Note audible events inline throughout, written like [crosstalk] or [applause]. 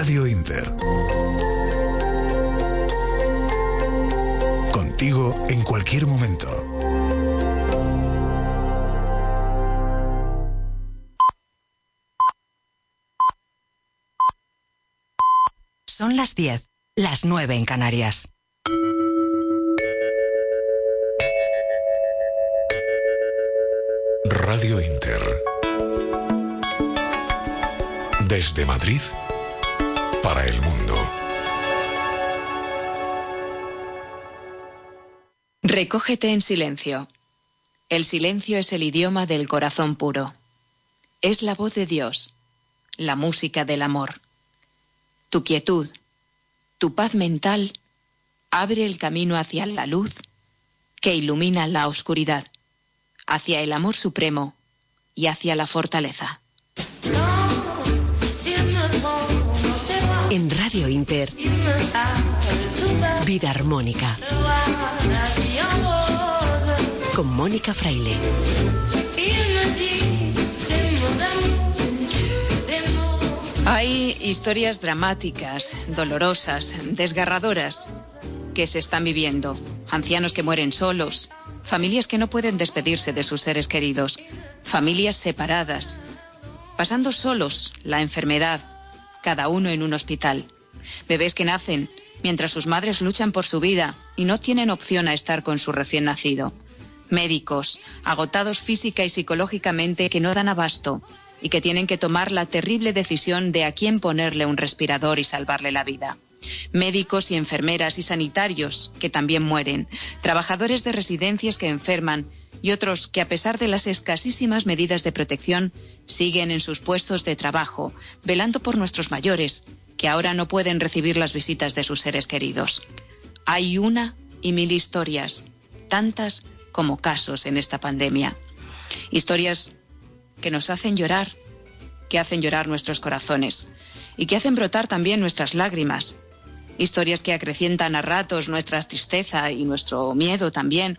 Radio Inter. Contigo en cualquier momento. Son las 10, las 9 en Canarias. Radio Inter. Desde Madrid para el mundo. Recógete en silencio. El silencio es el idioma del corazón puro. Es la voz de Dios, la música del amor. Tu quietud, tu paz mental, abre el camino hacia la luz que ilumina la oscuridad, hacia el amor supremo y hacia la fortaleza. En Radio Inter, Vida Armónica. Con Mónica Fraile. Hay historias dramáticas, dolorosas, desgarradoras que se están viviendo. Ancianos que mueren solos, familias que no pueden despedirse de sus seres queridos, familias separadas, pasando solos la enfermedad, cada uno en un hospital. Bebés que nacen mientras sus madres luchan por su vida y no tienen opción a estar con su recién nacido. Médicos, agotados física y psicológicamente, que no dan abasto y que tienen que tomar la terrible decisión de a quién ponerle un respirador y salvarle la vida. Médicos y enfermeras y sanitarios que también mueren, trabajadores de residencias que enferman y otros que a pesar de las escasísimas medidas de protección siguen en sus puestos de trabajo, velando por nuestros mayores, que ahora no pueden recibir las visitas de sus seres queridos. Hay una y mil historias, tantas como casos en esta pandemia. Historias que nos hacen llorar, que hacen llorar nuestros corazones y que hacen brotar también nuestras lágrimas. Historias que acrecientan a ratos nuestra tristeza y nuestro miedo también,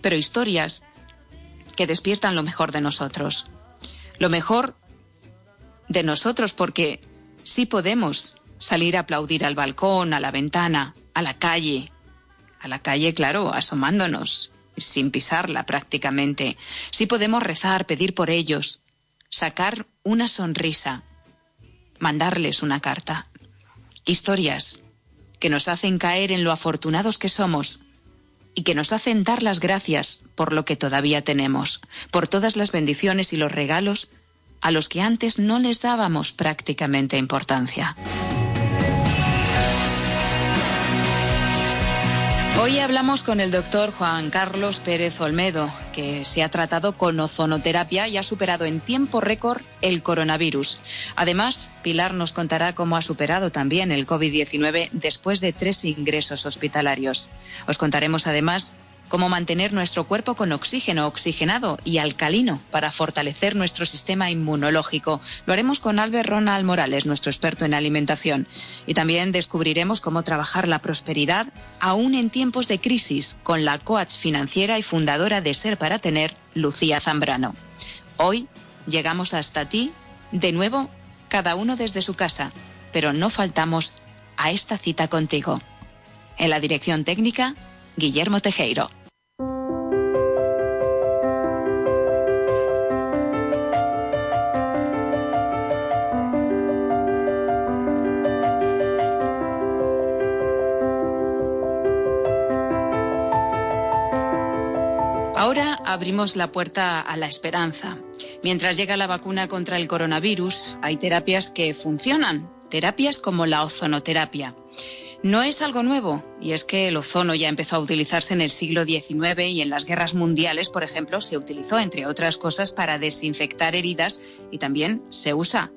pero historias que despiertan lo mejor de nosotros. Lo mejor de nosotros porque sí podemos salir a aplaudir al balcón, a la ventana, a la calle. A la calle, claro, asomándonos, sin pisarla prácticamente. Sí podemos rezar, pedir por ellos, sacar una sonrisa, mandarles una carta. Historias que nos hacen caer en lo afortunados que somos y que nos hacen dar las gracias por lo que todavía tenemos, por todas las bendiciones y los regalos a los que antes no les dábamos prácticamente importancia. Hoy hablamos con el doctor Juan Carlos Pérez Olmedo, que se ha tratado con ozonoterapia y ha superado en tiempo récord el coronavirus. Además, Pilar nos contará cómo ha superado también el COVID-19 después de tres ingresos hospitalarios. Os contaremos además cómo mantener nuestro cuerpo con oxígeno oxigenado y alcalino para fortalecer nuestro sistema inmunológico. Lo haremos con Albert Ronald Morales, nuestro experto en alimentación. Y también descubriremos cómo trabajar la prosperidad aún en tiempos de crisis con la coach financiera y fundadora de Ser para Tener, Lucía Zambrano. Hoy llegamos hasta ti, de nuevo, cada uno desde su casa, pero no faltamos a esta cita contigo. En la dirección técnica, Guillermo Tejeiro. Abrimos la puerta a la esperanza. Mientras llega la vacuna contra el coronavirus, hay terapias que funcionan, terapias como la ozonoterapia. No es algo nuevo, y es que el ozono ya empezó a utilizarse en el siglo XIX y en las guerras mundiales, por ejemplo, se utilizó, entre otras cosas, para desinfectar heridas y también se usa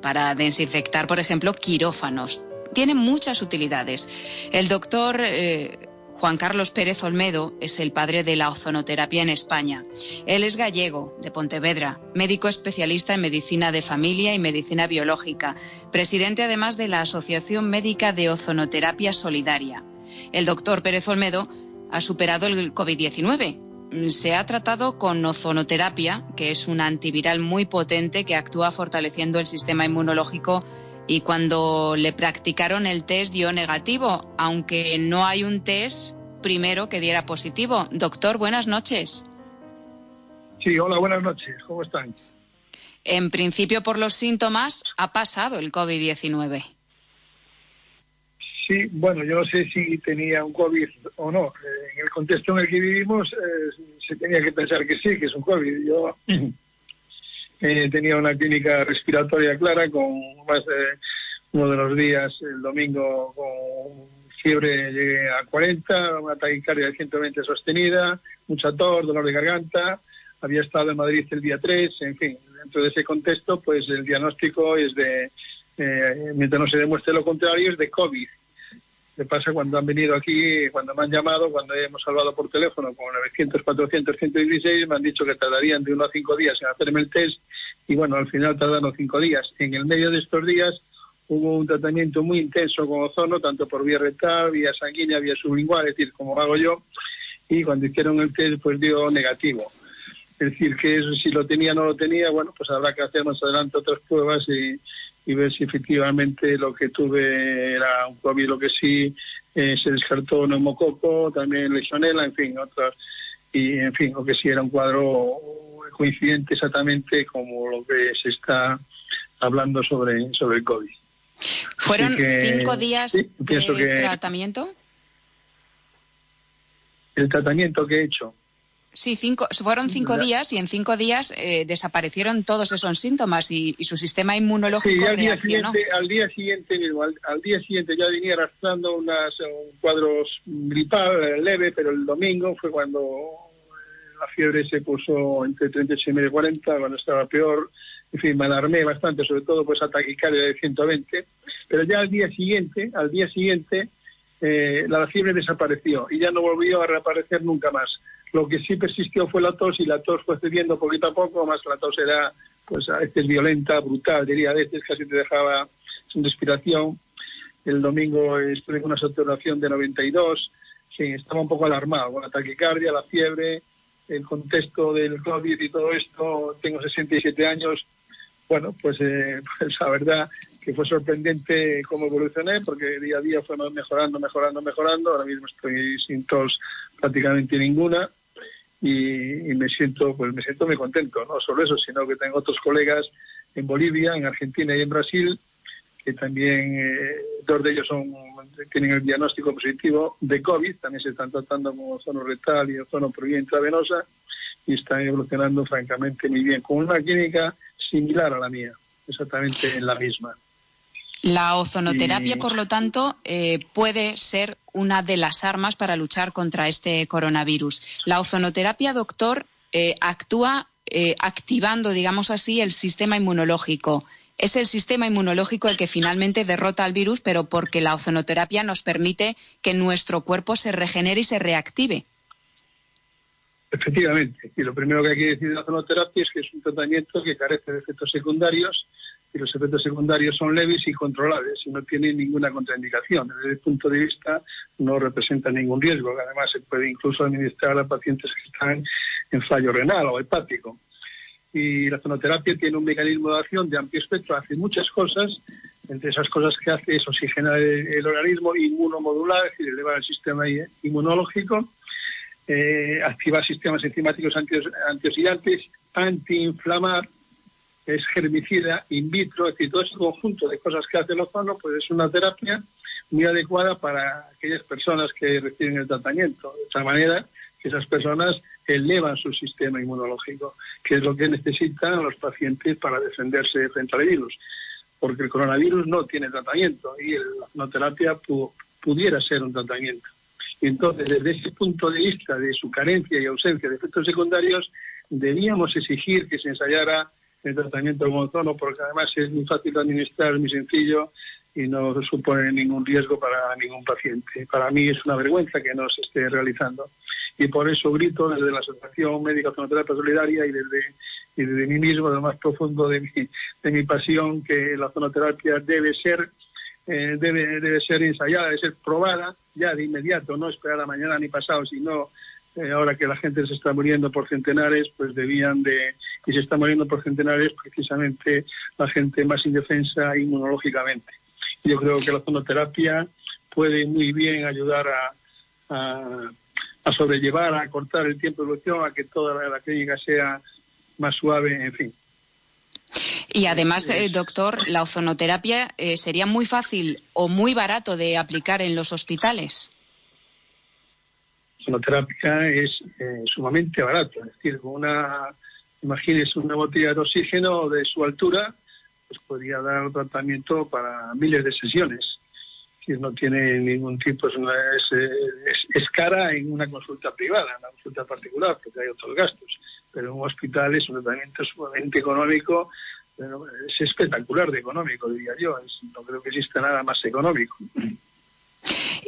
para desinfectar, por ejemplo, quirófanos. Tiene muchas utilidades. El doctor eh, Juan Carlos Pérez Olmedo es el padre de la ozonoterapia en España. Él es gallego, de Pontevedra, médico especialista en medicina de familia y medicina biológica, presidente además de la Asociación Médica de Ozonoterapia Solidaria. El doctor Pérez Olmedo ha superado el COVID-19. Se ha tratado con ozonoterapia, que es un antiviral muy potente que actúa fortaleciendo el sistema inmunológico y cuando le practicaron el test dio negativo, aunque no hay un test primero que diera positivo. Doctor, buenas noches. Sí, hola, buenas noches. ¿Cómo están? En principio, por los síntomas, ha pasado el COVID-19. Sí, bueno, yo no sé si tenía un COVID o no. Eh, en el contexto en el que vivimos eh, se tenía que pensar que sí, que es un COVID. Yo [clears throat] eh, tenía una clínica respiratoria clara con más de uno de los días, el domingo, con fiebre llegué a 40, una taquicardia de 120 sostenida, mucha tos, dolor de garganta. Había estado en Madrid el día 3, en fin, dentro de ese contexto, pues el diagnóstico es de, mientras no se demuestre lo contrario, es de COVID ¿Qué pasa cuando han venido aquí, cuando me han llamado, cuando hemos hablado por teléfono con 900, 400, 116, me han dicho que tardarían de uno a cinco días en hacerme el test y bueno, al final tardaron cinco días. En el medio de estos días hubo un tratamiento muy intenso con ozono, tanto por vía rectal, vía sanguínea, vía sublingual, es decir, como hago yo, y cuando hicieron el test pues dio negativo. Es decir, que eso si lo tenía o no lo tenía, bueno, pues habrá que hacer más adelante otras pruebas y, y ver si efectivamente lo que tuve era un COVID, lo que sí eh, se descartó neumococo, también legionela, en fin, otras, y en fin, lo que sí era un cuadro coincidente exactamente como lo que se está hablando sobre, sobre el COVID. ¿Fueron cinco días de tratamiento? El tratamiento que he hecho. Sí, cinco, fueron cinco días y en cinco días eh, desaparecieron todos esos síntomas y, su sistema inmunológico sí, al día siguiente, al día siguiente al, día siguiente ya venía arrastrando unas, cuadros gripal eh, leve, pero el domingo fue cuando eh, la fiebre se puso entre 38 y medio 40, cuando estaba peor. En fin, me alarmé bastante, sobre todo pues a taquicardia de 120. Pero ya al día siguiente, al día siguiente, la fiebre desapareció y ya no volvió a reaparecer nunca más. Lo que sí persistió fue la tos y la tos fue cediendo poquito a poco, más la tos era pues a veces violenta, brutal, diría a veces casi te dejaba sin respiración. El domingo estuve con una saturación de 92, sí, estaba un poco alarmado con la taquicardia, la fiebre, el contexto del COVID y todo esto. Tengo 67 años. Bueno, pues, eh, [laughs] pues la verdad que fue sorprendente cómo evolucioné, porque día a día fue mejorando, mejorando, mejorando. Ahora mismo estoy sin tos prácticamente ninguna y, me siento pues me siento muy contento no solo eso sino que tengo otros colegas en Bolivia en Argentina y en Brasil que también eh, dos de ellos son tienen el diagnóstico positivo de COVID también se están tratando con ozono retal y ozono por vía intravenosa y están evolucionando francamente muy bien con una clínica similar a la mía exactamente la misma la ozonoterapia, por lo tanto, eh, puede ser una de las armas para luchar contra este coronavirus. La ozonoterapia, doctor, eh, actúa eh, activando, digamos así, el sistema inmunológico. Es el sistema inmunológico el que finalmente derrota al virus, pero porque la ozonoterapia nos permite que nuestro cuerpo se regenere y se reactive. Efectivamente. Y lo primero que hay que decir de la ozonoterapia es que es un tratamiento que carece de efectos secundarios y los efectos secundarios son leves y controlables y no tienen ninguna contraindicación. Desde el punto de vista no representa ningún riesgo. Además, se puede incluso administrar a pacientes que están en fallo renal o hepático. Y la zonoterapia tiene un mecanismo de acción de amplio espectro, hace muchas cosas. Entre esas cosas que hace es oxigenar el, organismo inmunomodular, es decir, elevar el sistema inmunológico, eh, activar sistemas enzimáticos antioxidantes, antiinflamar, es germicida in vitro, es decir, todo ese conjunto de cosas que hace el ozono, pues es una terapia muy adecuada para aquellas personas que reciben el tratamiento. De esa manera, esas personas elevan su sistema inmunológico, que es lo que necesitan los pacientes para defenderse frente al virus. Porque el coronavirus no tiene tratamiento y la ozonoterapia pudiera ser un tratamiento. Entonces, desde ese punto de vista de su carencia y ausencia de efectos secundarios, debíamos exigir que se ensayara tratamiento con ozono, porque además es muy fácil de administrar, muy sencillo y no supone ningún riesgo para ningún paciente. Para mí es una vergüenza que no se esté realizando. Y por eso grito desde la Asociación Médica Zonoterapia Solidaria y desde, y desde mí mismo, de lo más profundo de mi, de mi pasión, que la zonoterapia debe ser, eh, debe, debe ser ensayada, debe ser probada ya de inmediato, no esperar a mañana ni pasado, sino eh, ahora que la gente se está muriendo por centenares, pues debían de, y se está muriendo por centenares precisamente la gente más indefensa inmunológicamente. Yo creo que la zonoterapia puede muy bien ayudar a, a, sobrellevar, a cortar el tiempo de evolución, a que toda la, clínica sea más suave, en fin. Y además, eh, doctor, la ozonoterapia eh, sería muy fácil o muy barato de aplicar en los hospitales. Es eh, sumamente barato, es decir, una, imagínese una botella de oxígeno de su altura, pues podría dar tratamiento para miles de sesiones. Que no tiene ningún tipo, es, cara en una consulta privada, en una consulta particular, porque hay otros gastos. Pero en un hospital es un tratamiento sumamente económico, es espectacular de económico, diría yo. no creo que exista nada más económico.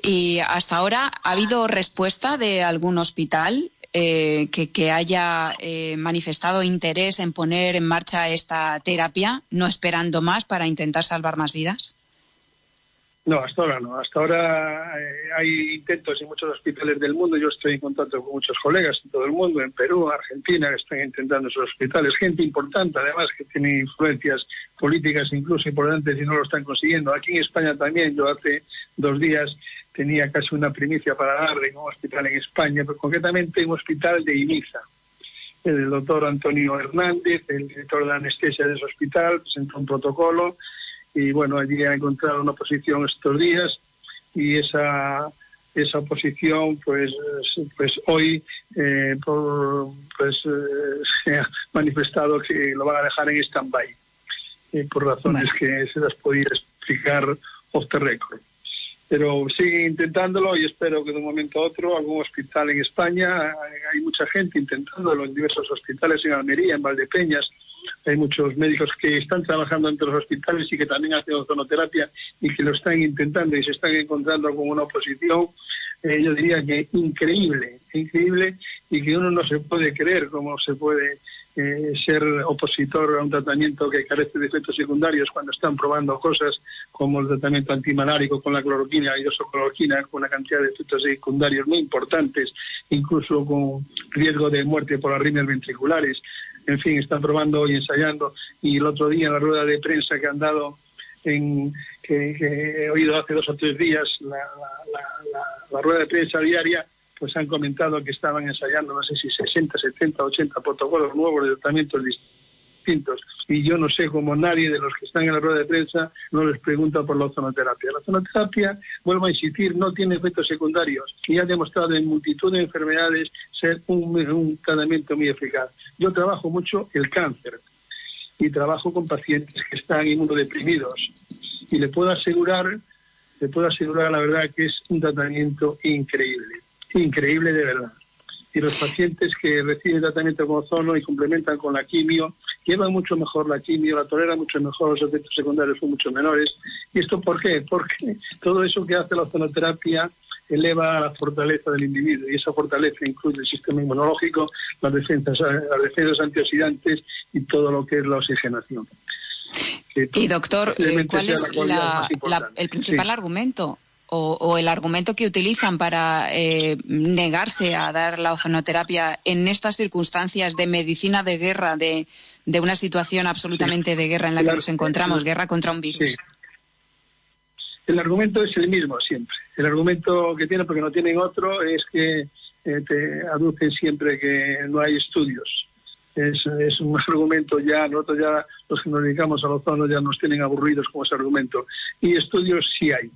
¿Y hasta ahora ha habido respuesta de algún hospital eh, que, haya eh, manifestado interés en poner en marcha esta terapia, no esperando más para intentar salvar más vidas? No, hasta ahora no. Hasta ahora eh, hay intentos en muchos hospitales del mundo. Yo estoy en contacto con muchos colegas en todo el mundo, en Perú, Argentina, que están intentando esos hospitales. Gente importante, además, que tiene influencias políticas incluso importantes y no lo están consiguiendo. Aquí en España también, yo hace dos días tenía casi una primicia para darle en un hospital en España, pero concretamente en un hospital de Ibiza. El doctor Antonio Hernández, el director de anestesia de ese hospital, presentó un protocolo y bueno, allí ha encontrado una oposición estos días y esa esa oposición pues pues hoy eh, pues eh, se [laughs] ha manifestado que lo van a dejar en stand-by eh, por razones que se las podía explicar off the record. Pero siguen intentándolo y espero que de un momento a otro algún hospital en España, hay mucha gente intentándolo en diversos hospitales en Almería, en Valdepeñas, hay muchos médicos que están trabajando entre los hospitales y que también hacen ozonoterapia y que lo están intentando y se están encontrando con una oposición, eh, yo diría que increíble, increíble y que uno no se puede creer cómo se puede eh, ser opositor a un tratamiento que carece de efectos secundarios cuando están probando cosas como el tratamiento antimalárico con la cloroquina, y cloroquina, con una cantidad de efectos secundarios muy importantes, incluso con riesgo de muerte por arritmias ventriculares. En fin, están probando y ensayando. Y el otro día en la rueda de prensa que han dado, en, que, he oído hace dos o tres días, la, la rueda de prensa diaria, pues han comentado que estaban ensayando, no sé si 60, 70, 80 protocolos nuevos de tratamientos distintos. Y yo no sé cómo nadie de los que están en la rueda de prensa no les pregunta por la ozonoterapia. La ozonoterapia, vuelvo a insistir, no tiene efectos secundarios y ha demostrado en multitud de enfermedades ser un, un tratamiento muy eficaz. Yo trabajo mucho el cáncer y trabajo con pacientes que están inmunodeprimidos y le puedo asegurar, le puedo asegurar la verdad que es un tratamiento increíble increíble de verdad. Y los pacientes que reciben tratamiento con ozono y complementan con la quimio, llevan mucho mejor la quimio, la toleran mucho mejor, los efectos secundarios son mucho menores. ¿Y esto por qué? Porque todo eso que hace la ozonoterapia eleva la fortaleza del individuo y esa fortaleza incluye el sistema inmunológico, las defensas, las defensas antioxidantes y todo lo que es la oxigenación. Y doctor, eh, ¿cuál es el principal argumento o, el argumento que utilizan para eh, negarse a dar la ozonoterapia en estas circunstancias de medicina de guerra, de, una situación absolutamente de guerra en la que nos encontramos, guerra contra un virus. El argumento es el mismo siempre. El argumento que tienen, porque no tienen otro, es que eh, te aducen siempre que no hay estudios. Es, es, un [laughs] argumento ya, nosotros ya, los que nos dedicamos al ozono, ya nos tienen aburridos con ese argumento. Y estudios sí hay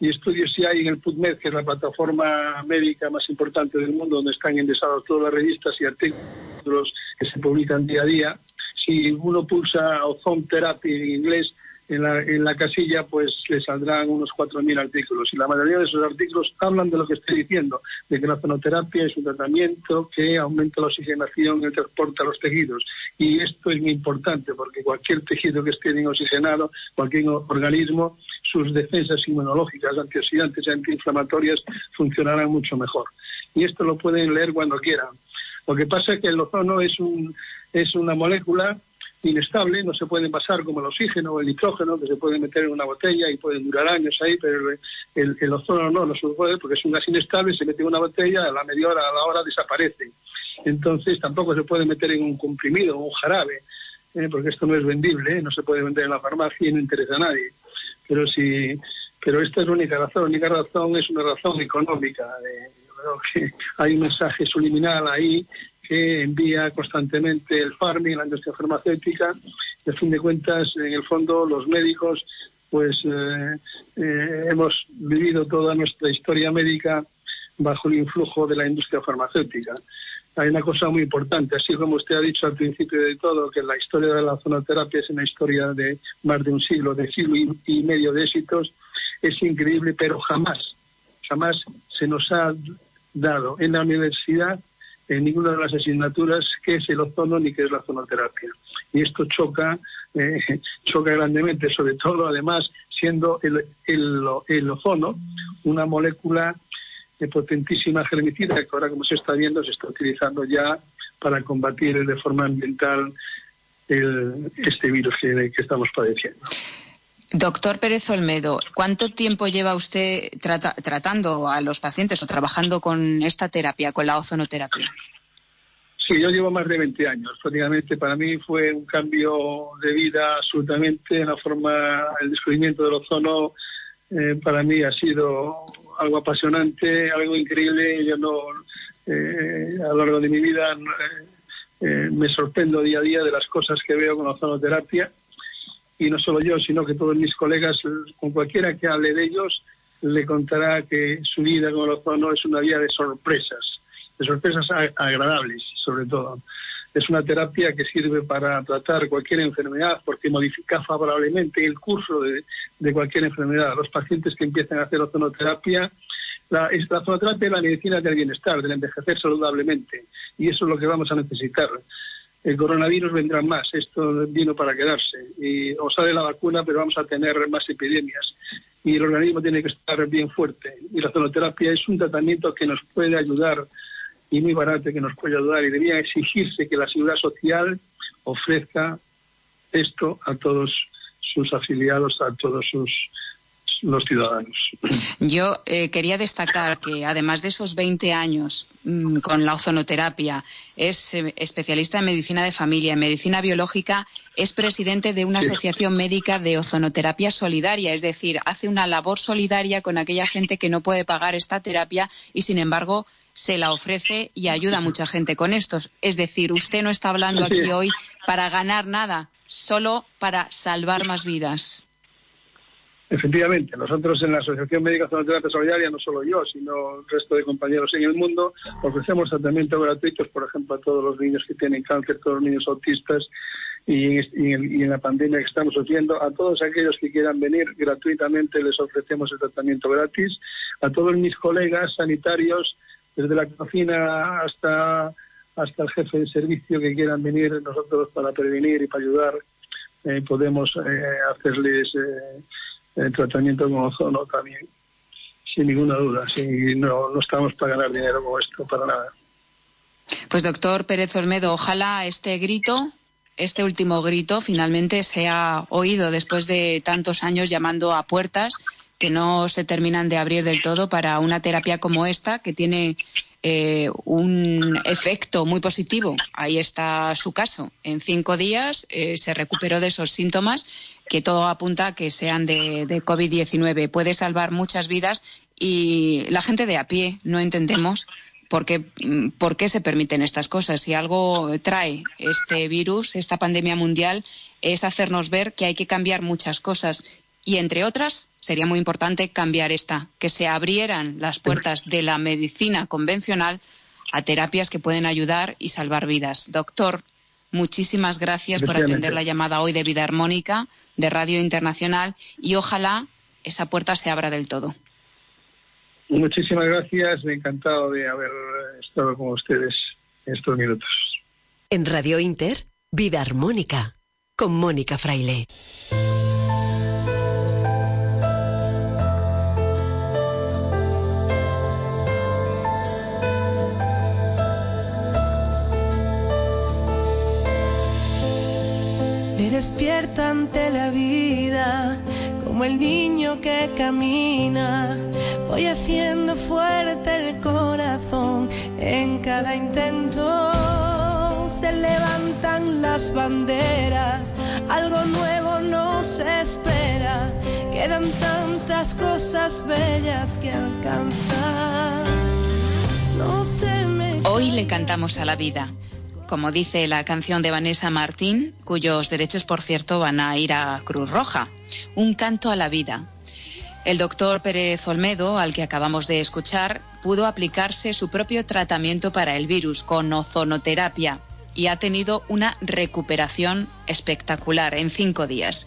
y estudios si hay en el PubMed, que es la plataforma médica más importante del mundo, donde están indexadas todas las revistas y artículos que se publican día a día. Si uno pulsa Ozone Therapy en inglés, en la, en la casilla, pues le saldrán unos 4.000 artículos. Y la mayoría de esos artículos hablan de lo que estoy diciendo, de que la zonoterapia es un tratamiento que aumenta la oxigenación y el transporte a los tejidos. Y esto es muy importante, porque cualquier tejido que esté bien oxigenado, cualquier organismo, sus defensas inmunológicas, antioxidantes y antiinflamatorias funcionarán mucho mejor. Y esto lo pueden leer cuando quieran. Lo que pasa es que el ozono es, un, es una molécula inestable, no se puede envasar como el oxígeno o el nitrógeno, que se puede meter en una botella y pueden durar años ahí, pero el, ozono no, no se puede porque es un gas inestable, se mete en una botella, a la media hora, a la hora desaparece. Entonces tampoco se puede meter en un comprimido o un jarabe, ¿eh? porque esto no es vendible, ¿eh? no se puede vender en la farmacia y no interesa a nadie. Pero si, pero esta es la única razón, la única razón es una razón económica. Que hay un mensaje subliminal ahí que envía constantemente el farming, la industria farmacéutica, y a fin de cuentas, en el fondo, los médicos, pues eh, eh, hemos vivido toda nuestra historia médica bajo el influjo de la industria farmacéutica. Hay una cosa muy importante, así como usted ha dicho al principio de todo, que la historia de la zonoterapia es una historia de más de un siglo, de siglo y medio de éxitos, es increíble, pero jamás, jamás se nos ha dado en la universidad en ninguna de las asignaturas qué es el ozono ni qué es la zonoterapia. Y esto choca, eh, [laughs] choca grandemente, sobre todo además siendo el, el, ozono una molécula de potentísima germicida que ahora como se está viendo se está utilizando ya para combatir de forma ambiental el, este virus que estamos padeciendo. Doctor Pérez Olmedo, ¿cuánto tiempo lleva usted tratando a los pacientes o trabajando con esta terapia, con la ozonoterapia? Sí, yo llevo más de 20 años. Prácticamente para mí fue un cambio de vida absolutamente en la forma, el descubrimiento del ozono eh, para mí ha sido algo apasionante, algo increíble. Yo no, eh, a lo largo de mi vida eh, me sorprendo día a día de las cosas que veo con la ozonoterapia y no solo yo, sino que todos mis colegas, con cualquiera que hable de ellos, le contará que su vida con el ozono es una vida de sorpresas, de sorpresas agradables, sobre todo. Es una terapia que sirve para tratar cualquier enfermedad porque modifica favorablemente el curso de, cualquier enfermedad. Los pacientes que empiezan a hacer ozonoterapia, la, la ozonoterapia es la medicina del bienestar, del envejecer saludablemente, y eso es lo que vamos a necesitar el coronavirus vendrá más, esto vino para quedarse. Y o sale la vacuna, pero vamos a tener más epidemias. Y el organismo tiene que estar bien fuerte. Y la zonoterapia es un tratamiento que nos puede ayudar y muy barato que nos puede ayudar. Y debía exigirse que la seguridad social ofrezca esto a todos sus afiliados, a todos sus los ciudadanos. Yo eh, quería destacar que además de esos 20 años mm, con la ozonoterapia, es eh, especialista en medicina de familia, en medicina biológica, es presidente de una asociación médica de ozonoterapia solidaria, es decir, hace una labor solidaria con aquella gente que no puede pagar esta terapia y sin embargo se la ofrece y ayuda a mucha gente con estos. Es decir, usted no está hablando aquí hoy para ganar nada, solo para salvar más vidas. Efectivamente, nosotros en la Asociación Médica Zonoterapia Solidaria, no solo yo, sino el resto de compañeros en el mundo, ofrecemos tratamientos gratuitos, por ejemplo, a todos los niños que tienen cáncer, todos los niños autistas, y, en, la pandemia que estamos haciendo, a todos aquellos que quieran venir gratuitamente les ofrecemos el tratamiento gratis, a todos mis colegas sanitarios, desde la cocina hasta, hasta el jefe de servicio que quieran venir nosotros para prevenir y para ayudar, eh, podemos eh, hacerles... Eh, el tratamiento con ozono también, sin ninguna duda. Si no, no estamos para ganar dinero con esto, para nada. Pues doctor Pérez Olmedo, ojalá este grito, este último grito, finalmente sea oído después de tantos años llamando a puertas que no se terminan de abrir del todo para una terapia como esta, que tiene eh, un efecto muy positivo. Ahí está su caso. En cinco días eh, se recuperó de esos síntomas que todo apunta a que sean de, de COVID-19. Puede salvar muchas vidas y la gente de a pie no entendemos por qué, por qué se permiten estas cosas. Si algo trae este virus, esta pandemia mundial, es hacernos ver que hay que cambiar muchas cosas y, entre otras, sería muy importante cambiar esta, que se abrieran las puertas de la medicina convencional a terapias que pueden ayudar y salvar vidas. Doctor, muchísimas gracias por atender la llamada hoy de Vida Armónica de Radio Internacional y ojalá esa puerta se abra del todo. Muchísimas gracias, me encantado de haber estado con ustedes estos minutos. En Radio Inter, Vida Armónica, con Mónica Fraile. Despierto ante la vida, como el niño que camina. Voy haciendo fuerte el corazón en cada intento. Se levantan las banderas, algo nuevo nos espera. Quedan tantas cosas bellas que alcanzar. Hoy le cantamos a la vida como dice la canción de Vanessa Martín, cuyos derechos, por cierto, van a ir a Cruz Roja. Un canto a la vida. El doctor Pérez Olmedo, al que acabamos de escuchar, pudo aplicarse su propio tratamiento para el virus con ozonoterapia y ha tenido una recuperación espectacular en cinco días.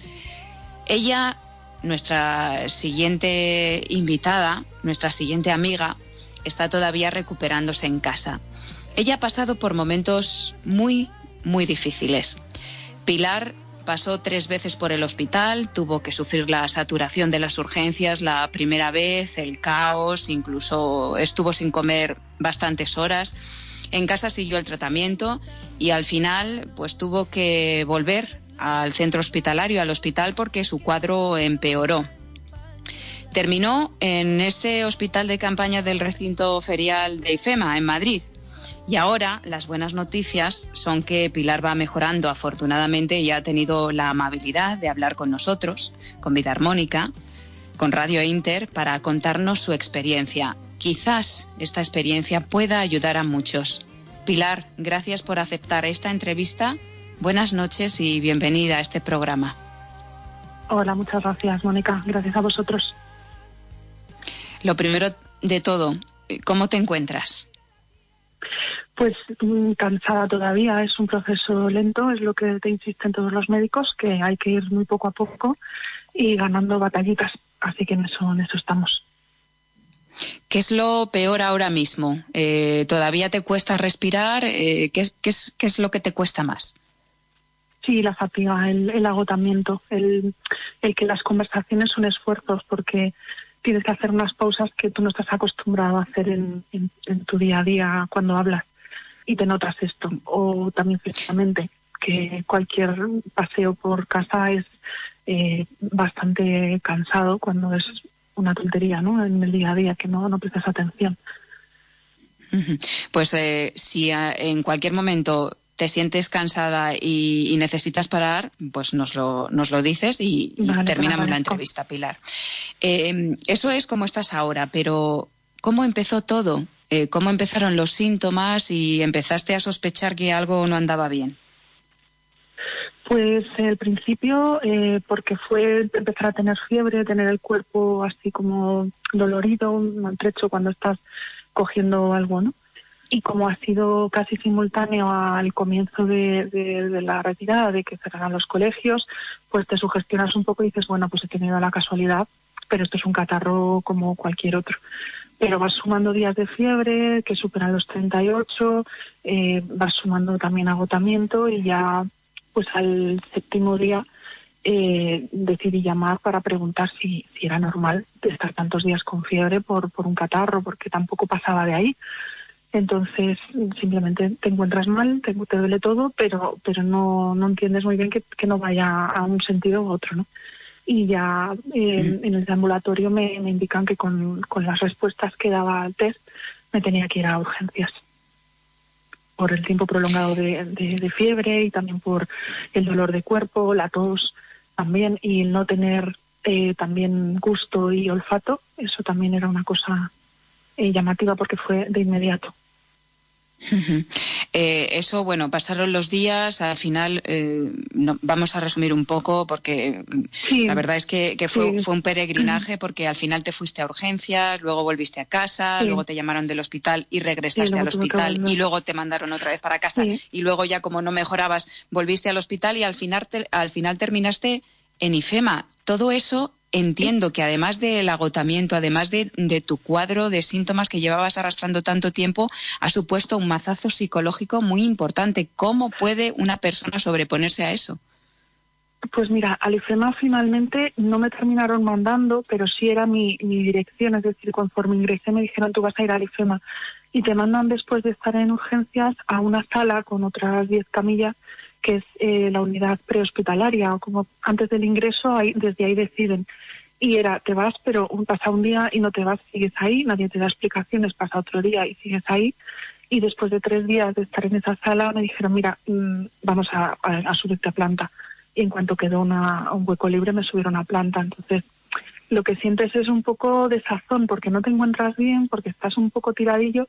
Ella, nuestra siguiente invitada, nuestra siguiente amiga, está todavía recuperándose en casa. Ella ha pasado por momentos muy, muy difíciles. Pilar pasó tres veces por el hospital, tuvo que sufrir la saturación de las urgencias la primera vez, el caos, incluso estuvo sin comer bastantes horas. En casa siguió el tratamiento y al final pues tuvo que volver al centro hospitalario, al hospital, porque su cuadro empeoró. Terminó en ese hospital de campaña del recinto ferial de IFEMA, en Madrid. Y ahora las buenas noticias son que Pilar va mejorando afortunadamente y ha tenido la amabilidad de hablar con nosotros, con Vida Armónica, con Radio Inter, para contarnos su experiencia. Quizás esta experiencia pueda ayudar a muchos. Pilar, gracias por aceptar esta entrevista. Buenas noches y bienvenida a este programa. Hola, muchas gracias, Mónica. Gracias a vosotros. Lo primero de todo, ¿cómo te encuentras? Pues mm, cansada todavía, es un proceso lento, es lo que te insisten todos los médicos, que hay que ir muy poco a poco y ganando batallitas, así que en eso, en eso estamos. ¿Qué es lo peor ahora mismo? Eh, ¿Todavía te cuesta respirar? Eh, ¿qué, qué, es, ¿Qué es lo que te cuesta más? Sí, la fatiga, el, el agotamiento, el, el, que las conversaciones son esfuerzos, porque tienes que hacer unas pausas que tú no estás acostumbrado a hacer en, en, en tu día a día cuando hablas y te notas esto. O también físicamente, que cualquier paseo por casa es eh, bastante cansado cuando es una tontería, ¿no? En el día a día, que no, no prestas atención. Pues eh, si en cualquier momento te sientes cansada y, y, necesitas parar, pues nos lo, nos lo dices y, terminamos la entrevista, Pilar. Eh, eso es como estás ahora, pero ¿cómo empezó todo? Eh, ¿Cómo empezaron los síntomas y empezaste a sospechar que algo no andaba bien? Pues al principio, eh, porque fue empezar a tener fiebre, tener el cuerpo así como dolorido, maltrecho cuando estás cogiendo algo, ¿no? Y como ha sido casi simultáneo al comienzo de, de, de la retirada, de que cerraran los colegios, pues te sugestionas un poco y dices, bueno, pues he tenido la casualidad, pero esto es un catarro como cualquier otro pero vas sumando días de fiebre que superan los 38, eh, vas sumando también agotamiento y ya pues al séptimo día eh, decidí llamar para preguntar si, era normal estar tantos días con fiebre por, por un catarro, porque tampoco pasaba de ahí. Entonces simplemente te encuentras mal, te, te duele todo, pero, pero no, no entiendes muy bien que, que no vaya a un sentido u otro, ¿no? Y ya eh, en el ambulatorio me, me indican que con, con, las respuestas que daba al test me tenía que ir a urgencias por el tiempo prolongado de, de, de, fiebre y también por el dolor de cuerpo, la tos también y el no tener eh, también gusto y olfato, eso también era una cosa eh, llamativa porque fue de inmediato. Uh -huh. eh, eso, bueno, pasaron los días, al final eh, no, vamos a resumir un poco porque sí. la verdad es que, que fue, sí. fue, un peregrinaje porque al final te fuiste a urgencias, luego volviste a casa, sí. luego te llamaron del hospital y regresaste al hospital y luego te mandaron otra vez para casa y luego ya como no mejorabas volviste al hospital y al final, te, al final terminaste en IFEMA. Todo eso entiendo que además del agotamiento, además de, tu cuadro de síntomas que llevabas arrastrando tanto tiempo, ha supuesto un mazazo psicológico muy importante. ¿Cómo puede una persona sobreponerse a eso? Pues mira, al IFEMA finalmente no me terminaron mandando, pero sí era mi, mi dirección, es decir, conforme ingresé me dijeron tú vas a ir al IFEMA y te mandan después de estar en urgencias a una sala con otras 10 camillas que es eh, la unidad prehospitalaria, o como antes del ingreso, ahí, desde ahí deciden. Y era, te vas, pero pasa un día y no te vas, sigues ahí, nadie te da explicaciones, pasa otro día y sigues ahí. Y después de tres días de estar en esa sala me dijeron, mira, mm, vamos a, a, subirte a planta. Y en cuanto quedó una, un hueco libre me subieron a planta. Entonces, lo que sientes es un poco de sazón, porque no te encuentras bien, porque estás un poco tiradillo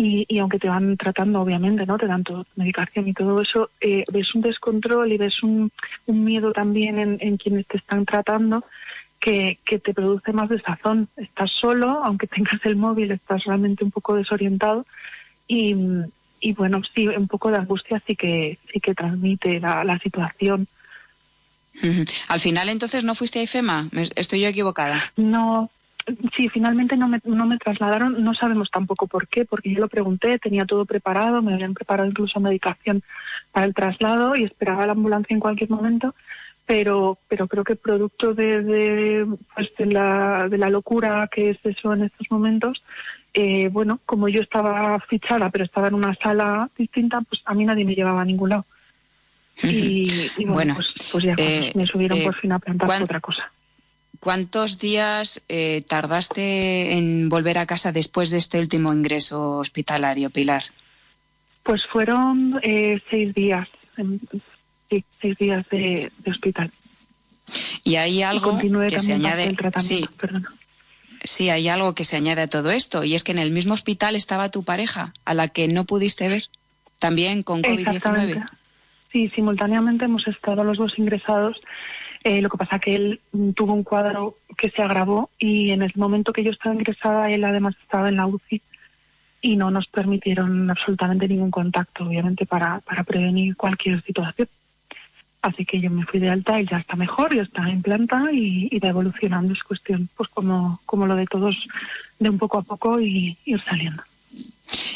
y, aunque te van tratando, obviamente, ¿no? Te dan toda medicación y todo eso, eh, ves un descontrol y ves un, miedo también en, quienes te están tratando que, te produce más desazón. Estás solo, aunque tengas el móvil, estás realmente un poco desorientado y, bueno, sí, un poco de angustia sí que, sí que transmite la, situación. Al final, entonces, ¿no fuiste a IFEMA? ¿Estoy yo equivocada? No, Sí, finalmente no me, no me trasladaron, no sabemos tampoco por qué, porque yo lo pregunté, tenía todo preparado, me habían preparado incluso medicación para el traslado y esperaba la ambulancia en cualquier momento, pero, pero creo que producto de, de, pues de, la, de la locura que es eso en estos momentos, eh, bueno, como yo estaba fichada, pero estaba en una sala distinta, pues a mí nadie me llevaba a ningún lado. Y, bueno, pues, pues, ya eh, me subieron eh, por fin a plantar otra cosa. ¿Cuántos días eh, tardaste en volver a casa después de este último ingreso hospitalario, Pilar? Pues fueron eh, seis días, sí, seis días de, hospital. Y hay algo que se añade. Sí, sí, hay algo que se añade a todo esto, y es que en el mismo hospital estaba tu pareja, a la que no pudiste ver, también con COVID-19. Sí, simultáneamente hemos estado los dos ingresados eh, lo que pasa que él mm, tuvo un cuadro que se agravó y en el momento que yo estaba ingresada, él además estaba en la UCI y no nos permitieron absolutamente ningún contacto, obviamente, para, para prevenir cualquier situación. Así que yo me fui de alta, él ya está mejor, ya está en planta y, y va evolucionando. Es cuestión, pues como, como lo de todos, de un poco a poco y ir saliendo.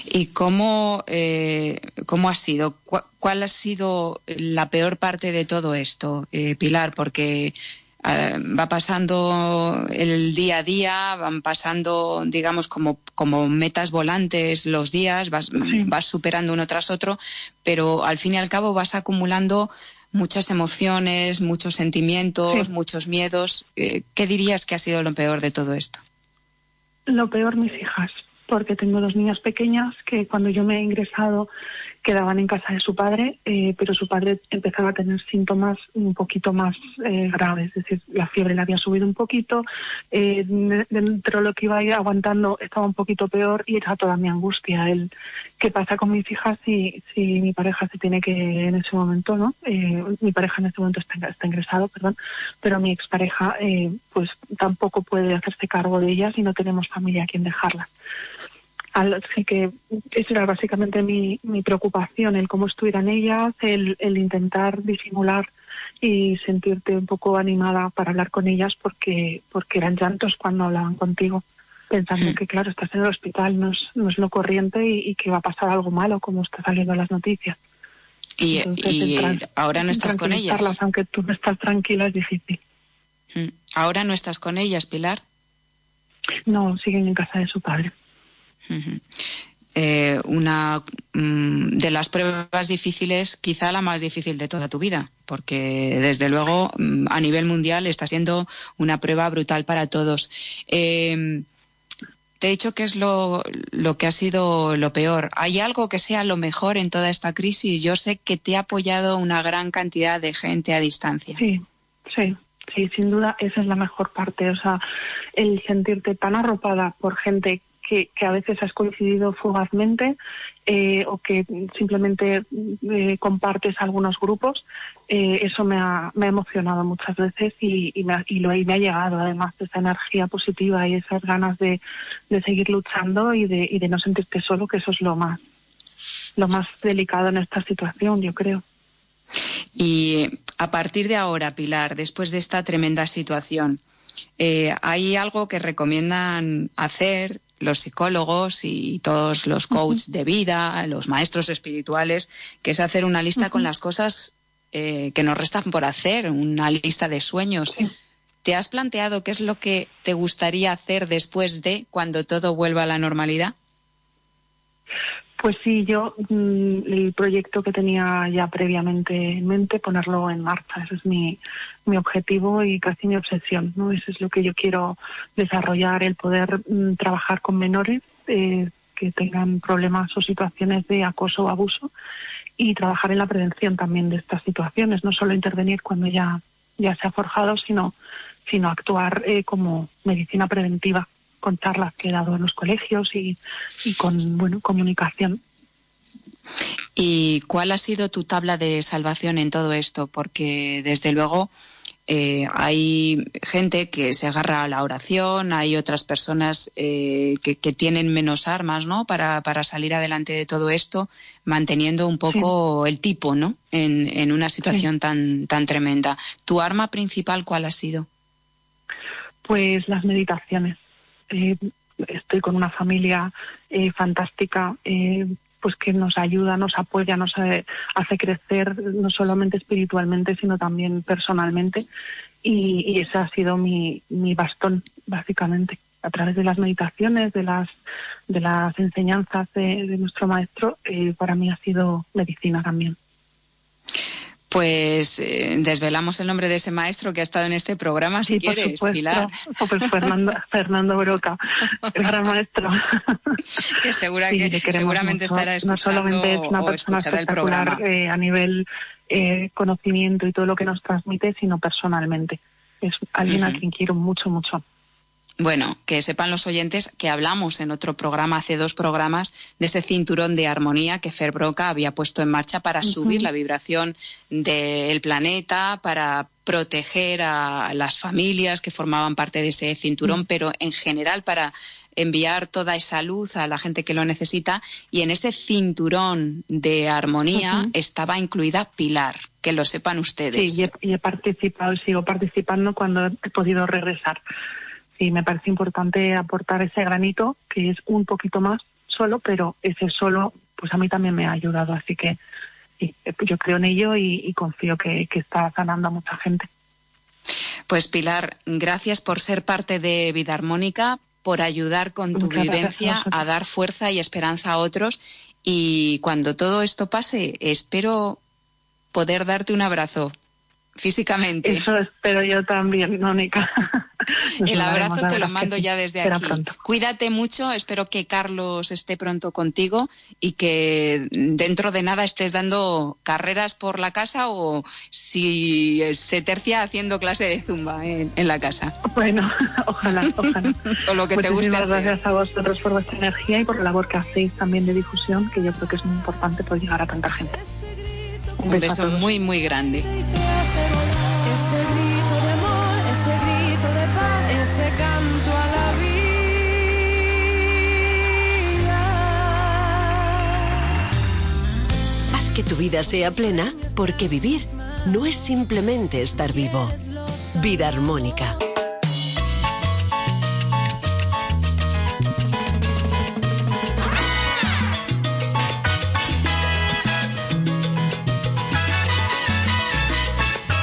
¿Y cómo, eh, cómo ha sido? ¿Cuál ha sido la peor parte de todo esto, eh, Pilar? Porque eh, va pasando el día a día, van pasando, digamos, como, como metas volantes los días, vas, vas superando uno tras otro, pero al fin y al cabo vas acumulando muchas emociones, muchos sentimientos, muchos miedos. ¿Qué dirías que ha sido lo peor de todo esto? Lo peor, mis hijas porque tengo dos niñas pequeñas que cuando yo me he ingresado quedaban en casa de su padre, eh, pero su padre empezaba a tener síntomas un poquito más eh, graves, es decir, la fiebre le había subido un poquito, eh, dentro de lo que iba a ir aguantando estaba un poquito peor y era toda mi angustia, el qué pasa con mis hijas si, si mi pareja se tiene que en ese momento, ¿no? mi pareja en ese momento está, está ingresado, perdón, pero mi expareja pues tampoco puede hacerse cargo de ellas y no tenemos familia a quien dejarlas. Así que esa era básicamente mi, mi preocupación, el cómo estuvieran ellas, el, el intentar disimular y sentirte un poco animada para hablar con ellas porque, porque eran llantos cuando hablaban contigo, pensando que claro, estás en el hospital, no es, no es lo corriente y, que va a pasar algo malo como está saliendo en las noticias. Y, ahora no estás con ellas. Aunque tú no estás tranquila es difícil. Mm. ¿Ahora no estás con ellas, Pilar? No, siguen en casa de su padre. Eh, una mm, de las pruebas difíciles, quizá la más difícil de toda tu vida, porque desde luego mm, a nivel mundial está siendo una prueba brutal para todos. Eh, te he dicho que es lo, lo que ha sido lo peor. ¿Hay algo que sea lo mejor en toda esta crisis? Yo sé que te ha apoyado una gran cantidad de gente a distancia. Sí, sí, sí, sin duda esa es la mejor parte. O sea, el sentirte tan arropada por gente que, a veces has coincidido fugazmente eh, o que simplemente eh, compartes algunos grupos, eh, eso me ha, me ha, emocionado muchas veces y, y, me, ha, y, lo, me ha llegado además esa energía positiva y esas ganas de, de seguir luchando y de, y de no sentirte solo, que eso es lo más, lo más delicado en esta situación, yo creo. Y a partir de ahora, Pilar, después de esta tremenda situación, ¿hay algo que recomiendan hacer los psicólogos y todos los coaches de vida, los maestros espirituales, que es hacer una lista con las cosas eh, que nos restan por hacer, una lista de sueños. ¿Te has planteado qué es lo que te gustaría hacer después de cuando todo vuelva a la normalidad? Pues sí, yo mm, el proyecto que tenía ya previamente en mente, ponerlo en marcha, ese es mi, mi objetivo y casi mi obsesión, ¿no? Eso es lo que yo quiero desarrollar, el poder mm, trabajar con menores eh, que tengan problemas o situaciones de acoso o abuso y trabajar en la prevención también de estas situaciones, no solo intervenir cuando ya, ya se ha forjado, sino, sino actuar eh, como medicina preventiva con charlas que he dado en los colegios y, y con bueno, comunicación. ¿Y cuál ha sido tu tabla de salvación en todo esto? Porque desde luego eh, hay gente que se agarra a la oración, hay otras personas eh, que, tienen menos armas, ¿no? Para, para, salir adelante de todo esto, manteniendo un poco el tipo, ¿no? En, en una situación tan, tan tremenda. ¿Tu arma principal cuál ha sido? Pues las meditaciones. Eh, estoy con una familia eh, fantástica, eh, pues que nos ayuda, nos apoya, nos hace crecer no solamente espiritualmente, sino también personalmente. Y, ese ha sido mi, bastón, básicamente a través de las meditaciones, de las de las enseñanzas de, de nuestro maestro, para mí ha sido medicina también pues eh, desvelamos el nombre de ese maestro que ha estado en este programa, si quieres, Pilar. Pues Fernando, [laughs] Fernando Broca, el gran maestro. que, segura que seguramente estará escuchando No solamente es una persona espectacular eh, a nivel eh, conocimiento y todo lo que nos transmite, sino personalmente. Es alguien a quien quiero mucho, mucho. Bueno, que sepan los oyentes que hablamos en otro programa, hace dos programas, de ese cinturón de armonía que Fer Broca había puesto en marcha para subir la vibración del planeta, para proteger a las familias que formaban parte de ese cinturón, mm. pero en general para enviar toda esa luz a la gente que lo necesita. Y en ese cinturón de armonía estaba incluida Pilar, que lo sepan ustedes. Sí, y he, participado y sigo participando cuando he podido regresar y me parece importante aportar ese granito, que es un poquito más solo, pero ese solo, pues a mí también me ha ayudado. Así que yo creo en ello y, confío que, está sanando a mucha gente. Pues Pilar, gracias por ser parte de Vida Armónica, por ayudar con tu vivencia a, a dar fuerza y esperanza a otros. Y cuando todo esto pase, espero poder darte un abrazo físicamente. Eso espero yo también, Mónica. [laughs] El abrazo te lo mando ya desde aquí. Cuídate mucho, espero que Carlos esté pronto contigo y que dentro de nada estés dando carreras por la casa o si se tercia haciendo clase de zumba en, la casa. Bueno, [laughs] ojalá, ojalá. [laughs] o lo que te guste. Muchas gracias a vosotros por vuestra energía y por la labor que hacéis también de difusión, que yo creo que es muy importante por llegar a tanta gente. Un, beso, muy, muy grande. Ese grito de amor, ese grito de paz, ese canto a la vida. Haz que tu vida sea plena, porque vivir no es simplemente estar vivo. Vida armónica.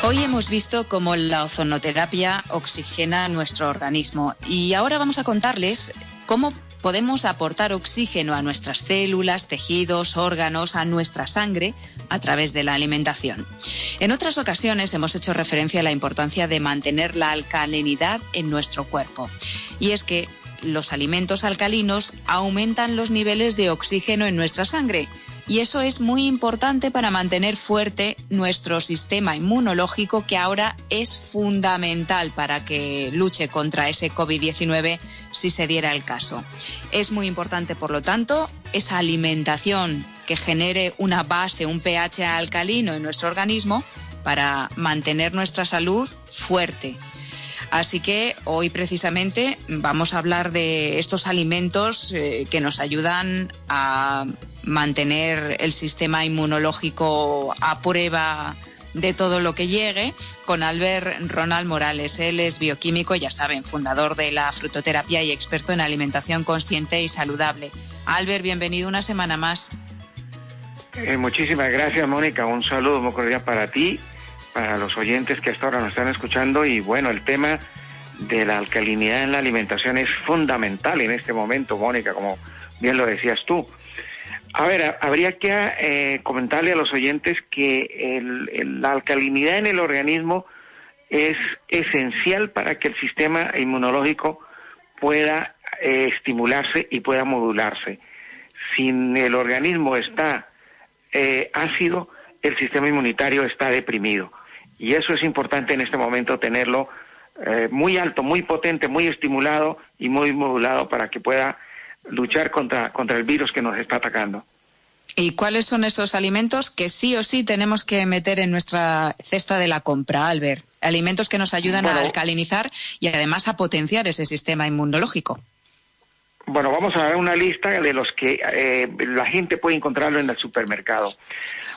Hoy hemos visto cómo la ozonoterapia oxigena nuestro organismo y ahora vamos a contarles cómo podemos aportar oxígeno a nuestras células, tejidos, órganos, a nuestra sangre a través de la alimentación. En otras ocasiones hemos hecho referencia a la importancia de mantener la alcalinidad en nuestro cuerpo. Y es que los alimentos alcalinos aumentan los niveles de oxígeno en nuestra sangre y eso es muy importante para mantener fuerte nuestro sistema inmunológico que ahora es fundamental para que luche contra ese COVID-19 si se diera el caso. Es muy importante, por lo tanto, esa alimentación que genere una base, un pH alcalino en nuestro organismo para mantener nuestra salud fuerte. Así que hoy precisamente vamos a hablar de estos alimentos eh, que nos ayudan a mantener el sistema inmunológico a prueba de todo lo que llegue con Albert Ronald Morales. Él es bioquímico, ya saben, fundador de la frutoterapia y experto en alimentación consciente y saludable. Albert, bienvenido una semana más. Eh, muchísimas gracias, Mónica. Un saludo muy cordial para ti, para los oyentes que hasta ahora nos están escuchando. Y bueno, el tema de la alcalinidad en la alimentación es fundamental en este momento, Mónica, como bien lo decías tú. A ver, habría que eh, comentarle a los oyentes que la alcalinidad en el organismo es esencial para que el sistema inmunológico pueda eh, estimularse y pueda modularse. Si el organismo está eh, ácido, el sistema inmunitario está deprimido. Y eso es importante en este momento tenerlo muy alto, muy potente, muy estimulado y muy modulado para que pueda luchar contra, contra el virus que nos está atacando. ¿Y cuáles son esos alimentos que sí o sí tenemos que meter en nuestra cesta de la compra, Albert? Alimentos que nos ayudan a alcalinizar y además a potenciar ese sistema inmunológico. Bueno, vamos a ver una lista de los que eh, la gente puede encontrarlo en el supermercado.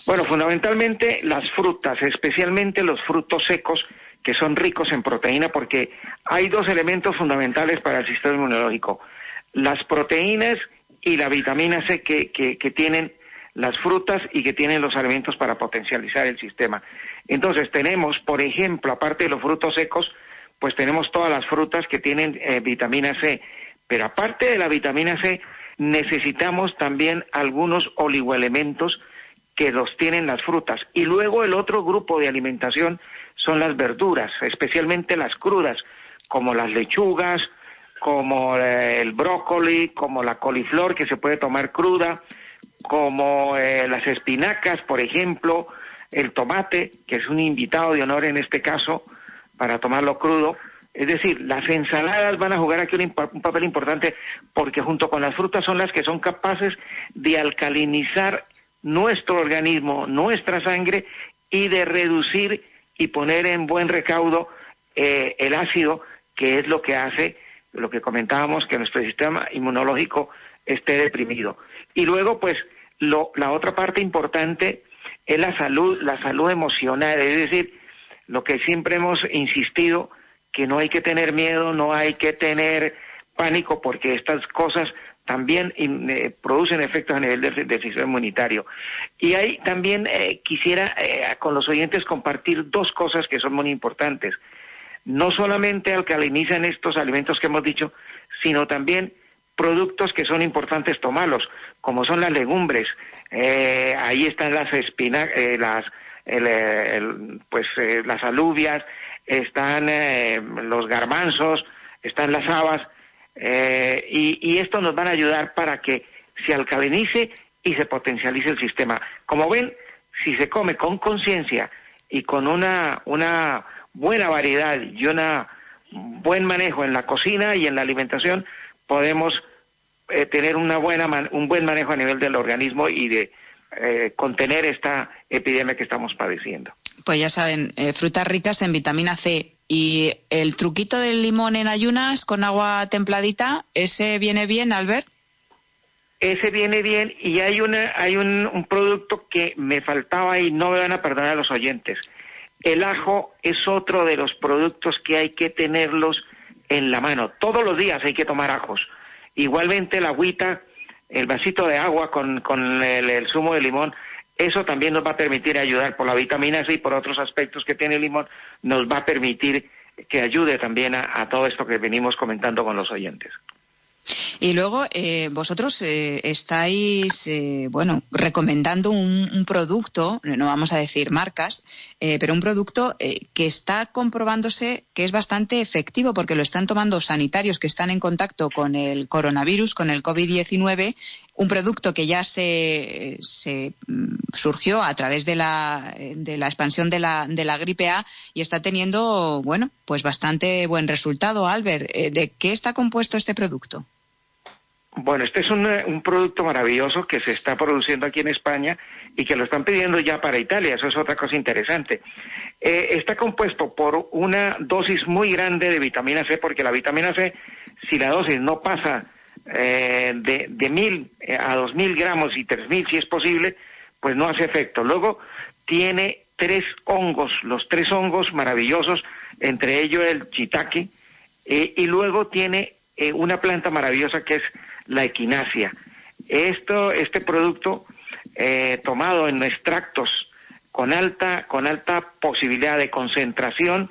Bueno, fundamentalmente las frutas, especialmente los frutos secos, que son ricos en proteína, porque hay dos elementos fundamentales para el sistema inmunológico las proteínas y la vitamina C que, que, tienen las frutas y que tienen los alimentos para potencializar el sistema. Entonces tenemos, por ejemplo, aparte de los frutos secos, pues tenemos todas las frutas que tienen eh, vitamina C. Pero aparte de la vitamina C, necesitamos también algunos oligoelementos que los tienen las frutas. Y luego el otro grupo de alimentación son las verduras, especialmente las crudas, como las lechugas, como eh, el brócoli, como la coliflor que se puede tomar cruda, como eh, las espinacas, por ejemplo, el tomate, que es un invitado de honor en este caso, para tomarlo crudo. Es decir, las ensaladas van a jugar aquí un, papel importante porque junto con las frutas son las que son capaces de alcalinizar nuestro organismo, nuestra sangre y de reducir y poner en buen recaudo eh, el ácido, que es lo que hace lo que comentábamos, que nuestro sistema inmunológico esté deprimido. Y luego, pues, lo, la otra parte importante es la salud, la salud emocional, es decir, lo que siempre hemos insistido, que no hay que tener miedo, no hay que tener pánico, porque estas cosas también eh, producen efectos a nivel del, sistema inmunitario. Y ahí también eh, quisiera eh, con los oyentes compartir dos cosas que son muy importantes no solamente alcalinizan estos alimentos que hemos dicho, sino también productos que son importantes tomarlos, como son las legumbres. Eh, ahí están las espinacas, eh, las, pues eh, las alubias, están los garbanzos, están las habas, y, y esto nos van a ayudar para que se alcalinice y se potencialice el sistema. Como ven, si se come con conciencia y con una, una buena variedad y un buen manejo en la cocina y en la alimentación, podemos eh, tener una buena un buen manejo a nivel del organismo y de eh, contener esta epidemia que estamos padeciendo. Pues ya saben, eh, frutas ricas en vitamina C. Y el truquito del limón en ayunas con agua templadita, ¿ese viene bien, Albert? Ese viene bien y hay, una, hay un, un producto que me faltaba y no me van a perdonar los oyentes. El ajo es otro de los productos que hay que tenerlos en la mano. Todos los días hay que tomar ajos. Igualmente la agüita, el vasito de agua con, con el, zumo de limón, eso también nos va a permitir ayudar por la vitamina C y por otros aspectos que tiene el limón, nos va a permitir que ayude también a todo esto que venimos comentando con los oyentes. Y luego eh, vosotros eh, estáis, eh, bueno, recomendando un, producto, no vamos a decir marcas, pero un producto que está comprobándose que es bastante efectivo porque lo están tomando sanitarios que están en contacto con el coronavirus, con el COVID-19, un producto que ya se, se, mm, surgió a través de la, de la expansión de la, de la gripe A y está teniendo, bueno, pues bastante buen resultado. Albert, ¿de qué está compuesto este producto? Bueno, este es un, producto maravilloso que se está produciendo aquí en España y que lo están pidiendo ya para Italia. Eso es otra cosa interesante. Eh, está compuesto por una dosis muy grande de vitamina C, porque la vitamina C, si la dosis no pasa eh, de, mil eh, a dos mil gramos y tres mil, si es posible, pues no hace efecto. Luego tiene tres hongos, los tres hongos maravillosos, entre ellos el chitake, y luego tiene una planta maravillosa que es la equinacia. Esto, este producto eh, tomado en extractos con alta, con alta posibilidad de concentración,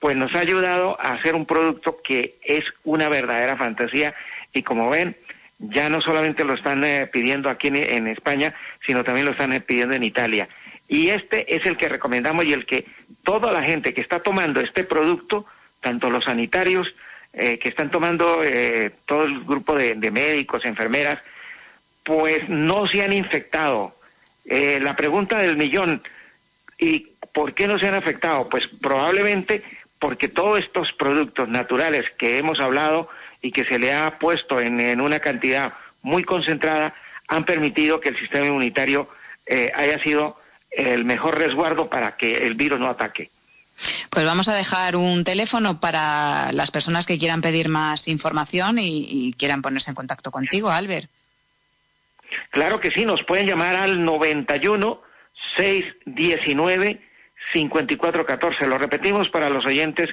pues nos ha ayudado a hacer un producto que es una verdadera fantasía y como ven, ya no solamente lo están eh, pidiendo aquí en, España, sino también lo están eh, pidiendo en Italia. Y este es el que recomendamos y el que toda la gente que está tomando este producto, tanto los sanitarios, eh, que están tomando todo el grupo de, médicos, enfermeras, pues no se han infectado. la pregunta del millón, ¿y por qué no se han afectado? Pues probablemente porque todos estos productos naturales que hemos hablado y que se le ha puesto en, una cantidad muy concentrada han permitido que el sistema inmunitario eh, haya sido el mejor resguardo para que el virus no ataque. Pues vamos a dejar un teléfono para las personas que quieran pedir más información y, quieran ponerse en contacto contigo, Albert. Claro que sí, nos pueden llamar al 91 619 5414. Lo repetimos para los oyentes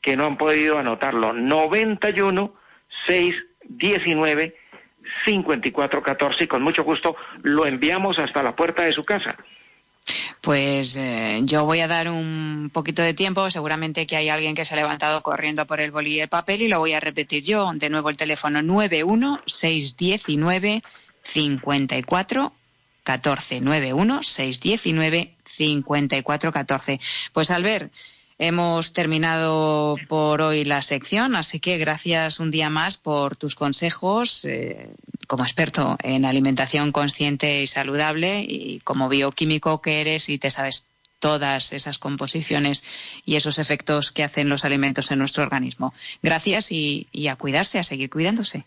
que no han podido anotarlo. 91 619 5414 y con mucho gusto lo enviamos hasta la puerta de su casa. Pues eh, yo voy a dar un poquito de tiempo. Seguramente que hay alguien que se ha levantado corriendo por el boli y el papel y lo voy a repetir yo. De nuevo el teléfono 91 619 54 14 91 619 54 14. Pues al ver Hemos terminado por hoy la sección, así que gracias un día más por tus consejos eh, como experto en alimentación consciente y saludable y como bioquímico que eres y te sabes todas esas composiciones y esos efectos que hacen los alimentos en nuestro organismo. Gracias y, y a cuidarse, a seguir cuidándose.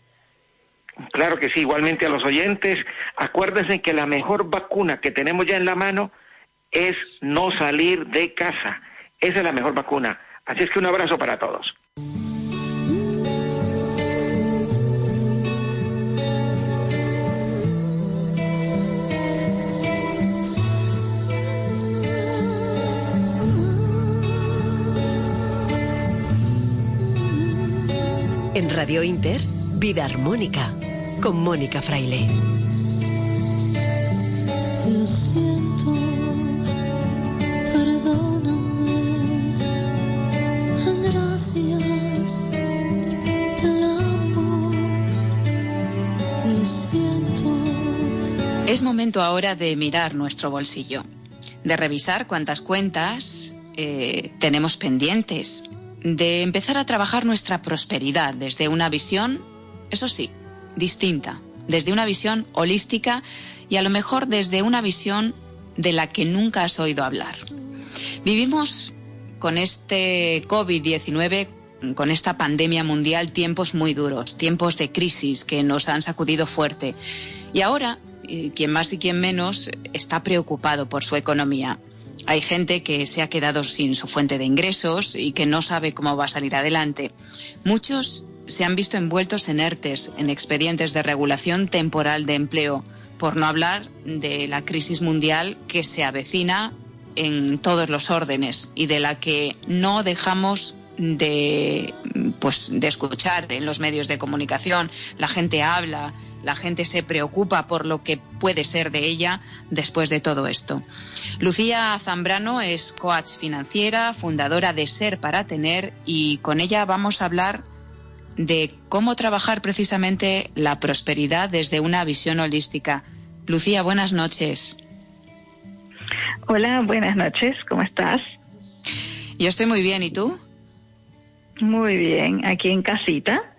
Claro que sí, igualmente a los oyentes, acuérdense que la mejor vacuna que tenemos ya en la mano es no salir de casa esa es la mejor vacuna. Así es que un abrazo para todos. En Radio Inter, Vida Armónica, con Mónica Fraile. Es momento ahora de mirar nuestro bolsillo, de revisar cuántas cuentas eh, tenemos pendientes, de empezar a trabajar nuestra prosperidad desde una visión, eso sí, distinta, desde una visión holística y a lo mejor desde una visión de la que nunca has oído hablar. Vivimos con este COVID-19 con esta pandemia mundial tiempos muy duros, tiempos de crisis que nos han sacudido fuerte. Y ahora quien más y quien menos está preocupado por su economía. Hay gente que se ha quedado sin su fuente de ingresos y que no sabe cómo va a salir adelante. Muchos se han visto envueltos en ERTES, en expedientes de regulación temporal de empleo, por no hablar de la crisis mundial que se avecina en todos los órdenes y de la que no dejamos de pues de escuchar en los medios de comunicación la gente habla la gente se preocupa por lo que puede ser de ella después de todo esto. Lucía Zambrano es coach financiera, fundadora de Ser para Tener y con ella vamos a hablar de cómo trabajar precisamente la prosperidad desde una visión holística. Lucía, buenas noches. Hola, buenas noches, ¿cómo estás? Yo estoy muy bien, ¿y tú? Muy bien, aquí en casita,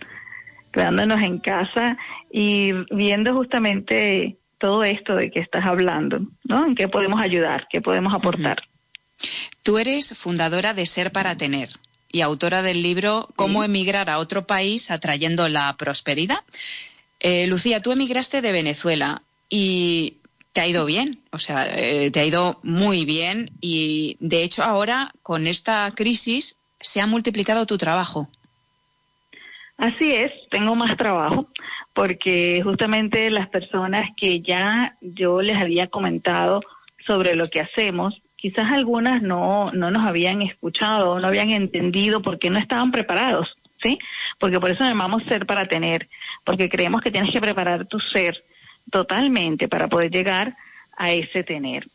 quedándonos en casa y viendo justamente todo esto de que estás hablando, ¿no? ¿En qué podemos ayudar? ¿Qué podemos aportar? Tú eres fundadora de Ser para Tener y autora del libro Cómo emigrar a otro país atrayendo la prosperidad. Eh, Lucía, tú emigraste de Venezuela y te ha ido bien, o sea, eh, te ha ido muy bien y de hecho ahora con esta crisis se ha multiplicado tu trabajo. Así es, tengo más trabajo porque justamente las personas que ya yo les había comentado sobre lo que hacemos, quizás algunas no, no nos habían escuchado, no habían entendido porque no estaban preparados, ¿sí? Porque por eso llamamos ser para tener, porque creemos que tienes que preparar tu ser totalmente para poder llegar a ese tener.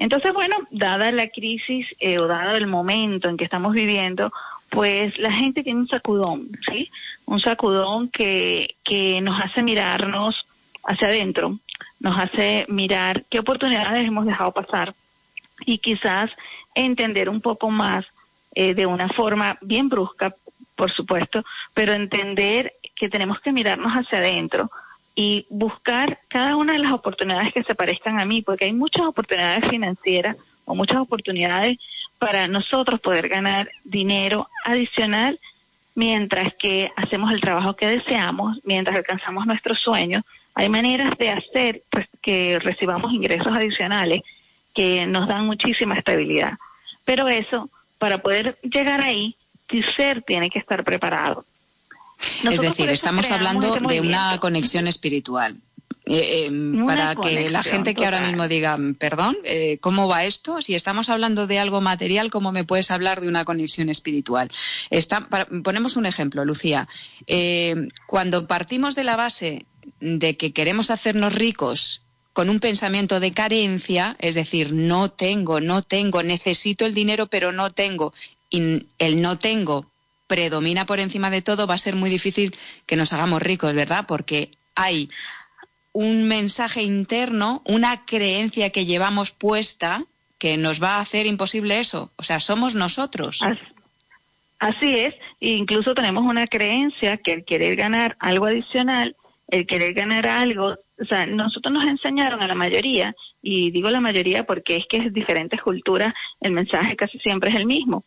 Entonces, bueno, dada la crisis eh, o dado el momento en que estamos viviendo, pues la gente tiene un sacudón, ¿sí? Un sacudón que, que nos hace mirarnos hacia adentro, nos hace mirar qué oportunidades hemos dejado pasar y quizás entender un poco más eh, de una forma bien brusca, por supuesto, pero entender que tenemos que mirarnos hacia adentro y buscar cada una de las oportunidades que se parezcan a mí, porque hay muchas oportunidades financieras o muchas oportunidades para nosotros poder ganar dinero adicional mientras que hacemos el trabajo que deseamos, mientras alcanzamos nuestros sueños. Hay maneras de hacer pues, que recibamos ingresos adicionales que nos dan muchísima estabilidad. Pero eso, para poder llegar ahí, tu ser tiene que estar preparado. Es decir, estamos hablando este de una conexión espiritual. Eh, em, para que la gente que ahora mismo diga, perdón, eh, ¿cómo va esto? Si estamos hablando de algo material, ¿cómo me puedes hablar de una conexión espiritual? ponemos un ejemplo, Lucía. Eh, cuando partimos de la base de que queremos hacernos ricos con un pensamiento de carencia, es decir, no tengo, no tengo, necesito el dinero, pero no tengo, y el no tengo predomina por encima de todo, va a ser muy difícil que nos hagamos ricos, ¿verdad? Porque hay un mensaje interno, una creencia que llevamos puesta que nos va a hacer imposible eso. O sea, somos nosotros. Así es, e incluso tenemos una creencia que el querer ganar algo adicional, el querer ganar algo, o sea, nosotros nos enseñaron a la mayoría, y digo la mayoría porque es que es diferentes culturas, el mensaje casi siempre es el mismo.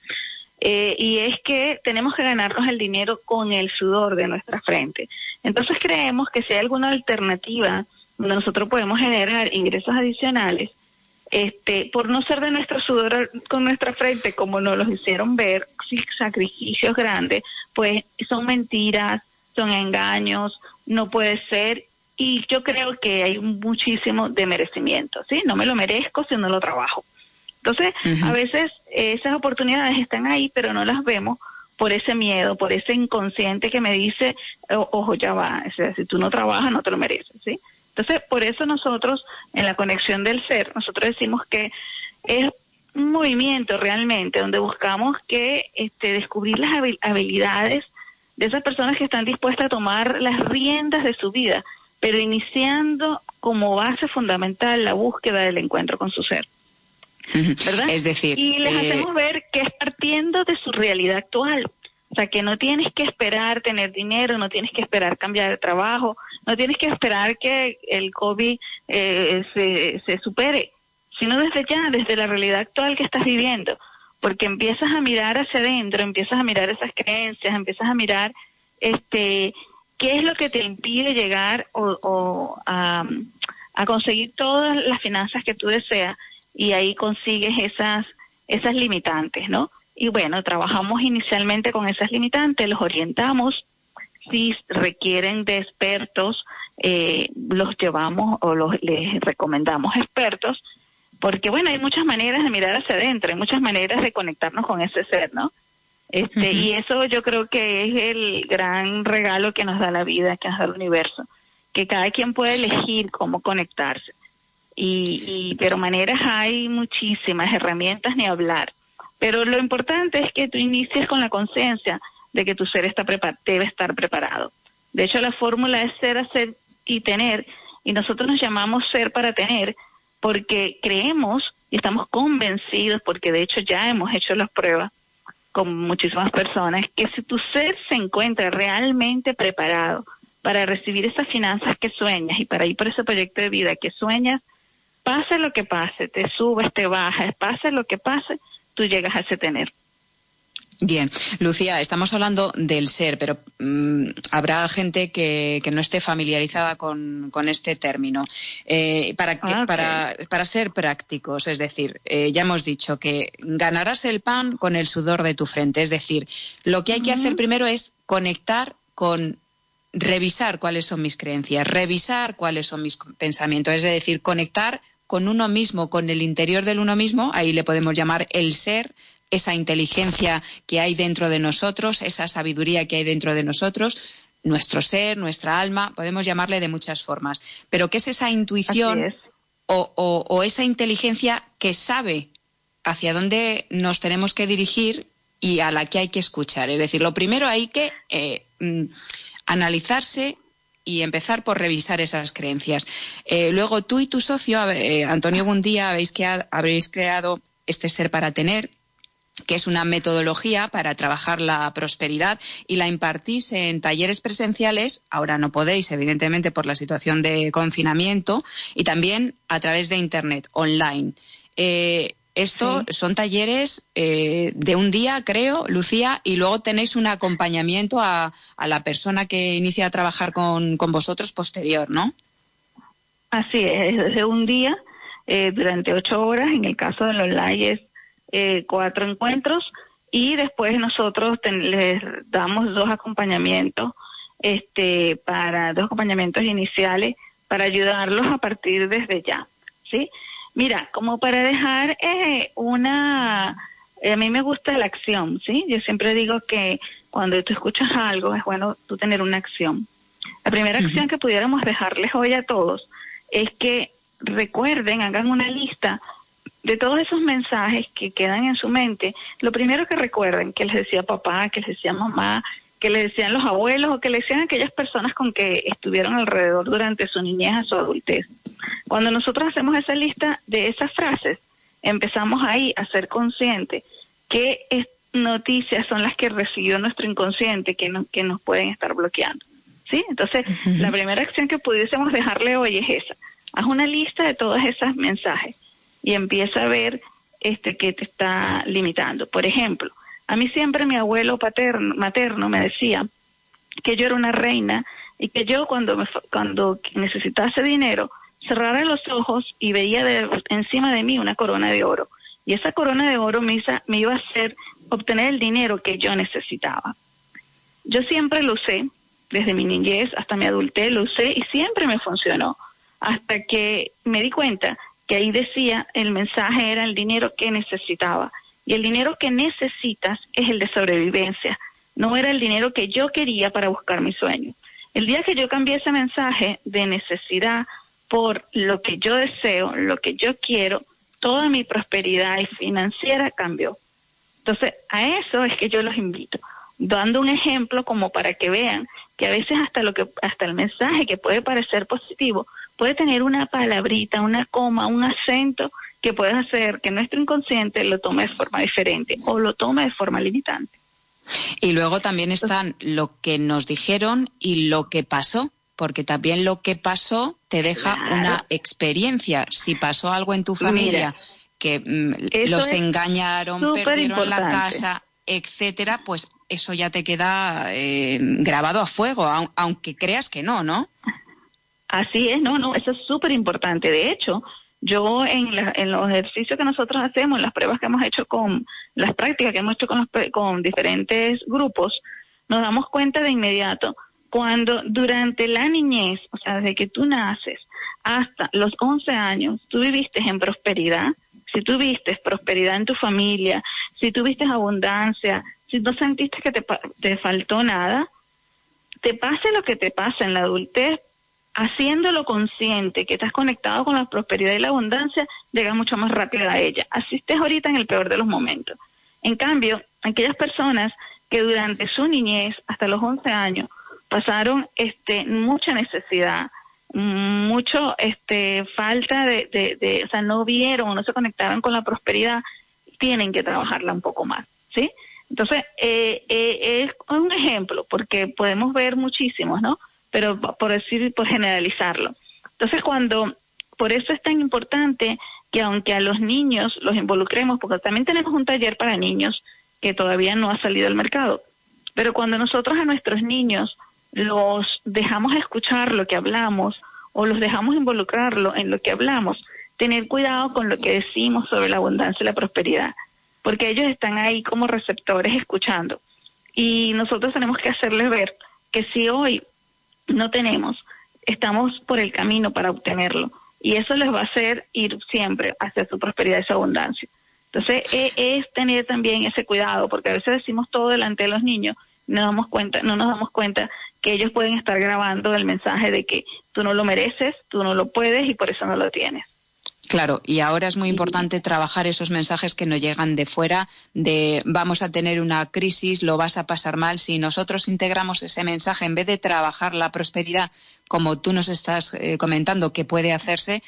Eh, y es que tenemos que ganarnos el dinero con el sudor de nuestra frente. Entonces creemos que si hay alguna alternativa donde nosotros podemos generar ingresos adicionales, este, por no ser de nuestro sudor con nuestra frente, como nos los hicieron ver, sacrificios grandes, pues son mentiras, son engaños, no puede ser. Y yo creo que hay muchísimo de merecimiento, ¿sí? No me lo merezco si no lo trabajo. Entonces, a veces esas oportunidades están ahí, pero no las vemos por ese miedo, por ese inconsciente que me dice, ojo, ya va, si tú no trabajas, no te lo mereces, ¿sí? Entonces, por eso nosotros, en la conexión del ser, nosotros decimos que es un movimiento realmente donde buscamos que este, descubrir las habilidades de esas personas que están dispuestas a tomar las riendas de su vida, pero iniciando como base fundamental la búsqueda del encuentro con su ser. ¿Verdad? Es decir, y les eh, hacemos ver que es partiendo de su realidad actual. O sea, que no tienes que esperar tener dinero, no tienes que esperar cambiar de trabajo, no tienes que esperar que el COVID eh, se, se supere, sino desde ya, desde la realidad actual que estás viviendo. Porque empiezas a mirar hacia adentro, empiezas a mirar esas creencias, empiezas a mirar este qué es lo que te impide llegar o, o a, a conseguir todas las finanzas que tú deseas y ahí consigues esas, esas limitantes, ¿no? Y bueno, trabajamos inicialmente con esas limitantes, los orientamos, si requieren de expertos, eh, los llevamos o los, les recomendamos expertos, porque bueno, hay muchas maneras de mirar hacia adentro, hay muchas maneras de conectarnos con ese ser, ¿no? Este, Y eso yo creo que es el gran regalo que nos da la vida, que nos da el universo, que cada quien puede elegir cómo conectarse. Y, pero maneras hay muchísimas, herramientas ni hablar. Pero lo importante es que tú inicies con la conciencia de que tu ser está debe estar preparado. De hecho, la fórmula es ser, hacer y tener, y nosotros nos llamamos ser para tener, porque creemos y estamos convencidos, porque de hecho ya hemos hecho las pruebas con muchísimas personas, que si tu ser se encuentra realmente preparado para recibir esas finanzas que sueñas y para ir por ese proyecto de vida que sueñas, pase lo que pase, te subes, te bajas, pase lo que pase, tú llegas a ese tener. Bien, Lucía, estamos hablando del ser, pero mm, habrá gente que, no esté familiarizada con, este término. Eh, para, ah, para, para, ser prácticos, es decir, eh, ya hemos dicho que ganarás el pan con el sudor de tu frente. Es decir, lo que hay que hacer primero es conectar con revisar cuáles son mis creencias, revisar cuáles son mis pensamientos, es decir, conectar con uno mismo, con el interior del uno mismo, ahí le podemos llamar el ser, esa inteligencia que hay dentro de nosotros, esa sabiduría que hay dentro de nosotros, nuestro ser, nuestra alma, podemos llamarle de muchas formas. Pero ¿qué es esa intuición O, esa inteligencia que sabe hacia dónde nos tenemos que dirigir y a la que hay que escuchar. Es decir, lo primero hay que eh, mm, analizarse y empezar por revisar esas creencias. Eh, luego tú y tu socio, eh, Antonio Bundía, habéis, que, habréis creado este ser para tener, que es una metodología para trabajar la prosperidad y la impartís en talleres presenciales. Ahora no podéis, evidentemente, por la situación de confinamiento y también a través de Internet, online. Eh, esto son talleres eh, de un día, creo, Lucía, y luego tenéis un acompañamiento a, la persona que inicia a trabajar con, vosotros posterior, ¿no? Así es, es de un día, eh, durante ocho horas, en el caso de los online es eh, cuatro encuentros, y después nosotros les damos dos acompañamientos, este, para dos acompañamientos iniciales para ayudarlos a partir desde ya, ¿sí? Mira, como para dejar eh, una... Eh, a mí me gusta la acción, ¿sí? Yo siempre digo que cuando tú escuchas algo es bueno tú tener una acción. La primera acción que pudiéramos dejarles hoy a todos es que recuerden, hagan una lista de todos esos mensajes que quedan en su mente. Lo primero que recuerden, que les decía papá, que les decía mamá, que le decían los abuelos o que le decían aquellas personas con que estuvieron alrededor durante su niñez a su adultez. Cuando nosotros hacemos esa lista de esas frases, empezamos ahí a ser conscientes qué noticias son las que recibió nuestro inconsciente que, que nos pueden estar bloqueando. ¿Sí? Entonces, la primera acción que pudiésemos dejarle hoy es esa. Haz una lista de todos esos mensajes y empieza a ver este que te está limitando. Por ejemplo, a mí siempre mi abuelo paterno, materno me decía que yo era una reina y que yo cuando, me, cuando necesitase dinero cerrara los ojos y veía encima de mí una corona de oro. Y esa corona de oro me, me iba a hacer obtener el dinero que yo necesitaba. Yo siempre lo usé, desde mi niñez hasta mi adultez lo usé y siempre me funcionó. Hasta que me di cuenta que ahí decía el mensaje era el dinero que necesitaba. Y el dinero que necesitas es el de sobrevivencia. No era el dinero que yo quería para buscar mi sueño. El día que yo cambié ese mensaje de necesidad por lo que yo deseo, lo que yo quiero, toda mi prosperidad financiera cambió. Entonces, a eso es que yo los invito, dando un ejemplo como para que vean que a veces hasta lo que hasta el mensaje que puede parecer positivo puede tener una palabrita, una coma, un acento que puede hacer que nuestro inconsciente lo tome de forma diferente o lo tome de forma limitante. Y luego también están lo que nos dijeron y lo que pasó porque también lo que pasó te deja una experiencia. Si pasó algo en tu familia que mm, los engañaron, perdieron la casa, etcétera, pues eso ya te queda eh, grabado a fuego, aunque creas que no, ¿no? Así es, no, no, eso es súper importante. De hecho, yo en, en, los ejercicios que nosotros hacemos, las pruebas que hemos hecho con, las prácticas que hemos hecho con, con diferentes grupos, nos damos cuenta de inmediato cuando durante la niñez, o sea, desde que tú naces hasta los 11 años, tú viviste en prosperidad, si tú viste prosperidad en tu familia, si tuviste abundancia, si no sentiste que te, faltó nada, te pase lo que te pasa en la adultez, haciéndolo consciente que estás conectado con la prosperidad y la abundancia, llega mucho más rápido a ella. Así estés ahorita en el peor de los momentos. En cambio, aquellas personas que durante su niñez, hasta los 11 años, pasaron este mucha necesidad, mucho este falta de, de, o sea, no vieron no se conectaron con la prosperidad, tienen que trabajarla un poco más, ¿sí? Entonces, eh, eh, es un ejemplo, porque podemos ver muchísimos, ¿no? Pero por decir, por generalizarlo. Entonces, cuando, por eso es tan importante que aunque a los niños los involucremos, porque también tenemos un taller para niños que todavía no ha salido al mercado, pero cuando nosotros a nuestros niños los dejamos escuchar lo que hablamos o los dejamos involucrarlo en lo que hablamos, tener cuidado con lo que decimos sobre la abundancia y la prosperidad, porque ellos están ahí como receptores escuchando. Y nosotros tenemos que hacerles ver que si hoy no tenemos, estamos por el camino para obtenerlo. Y eso les va a hacer ir siempre hacia su prosperidad y su abundancia. Entonces, e, es tener también ese cuidado, porque a veces decimos todo delante de los niños, no damos cuenta, no nos damos cuenta que ellos pueden estar grabando el mensaje de que tú no lo mereces, tú no lo puedes y por eso no lo tienes. Claro, y ahora es muy importante trabajar esos mensajes que nos llegan de fuera, de vamos a tener una crisis, lo vas a pasar mal. Si nosotros integramos ese mensaje, en vez de trabajar la prosperidad, como tú nos estás eh, comentando que puede hacerse,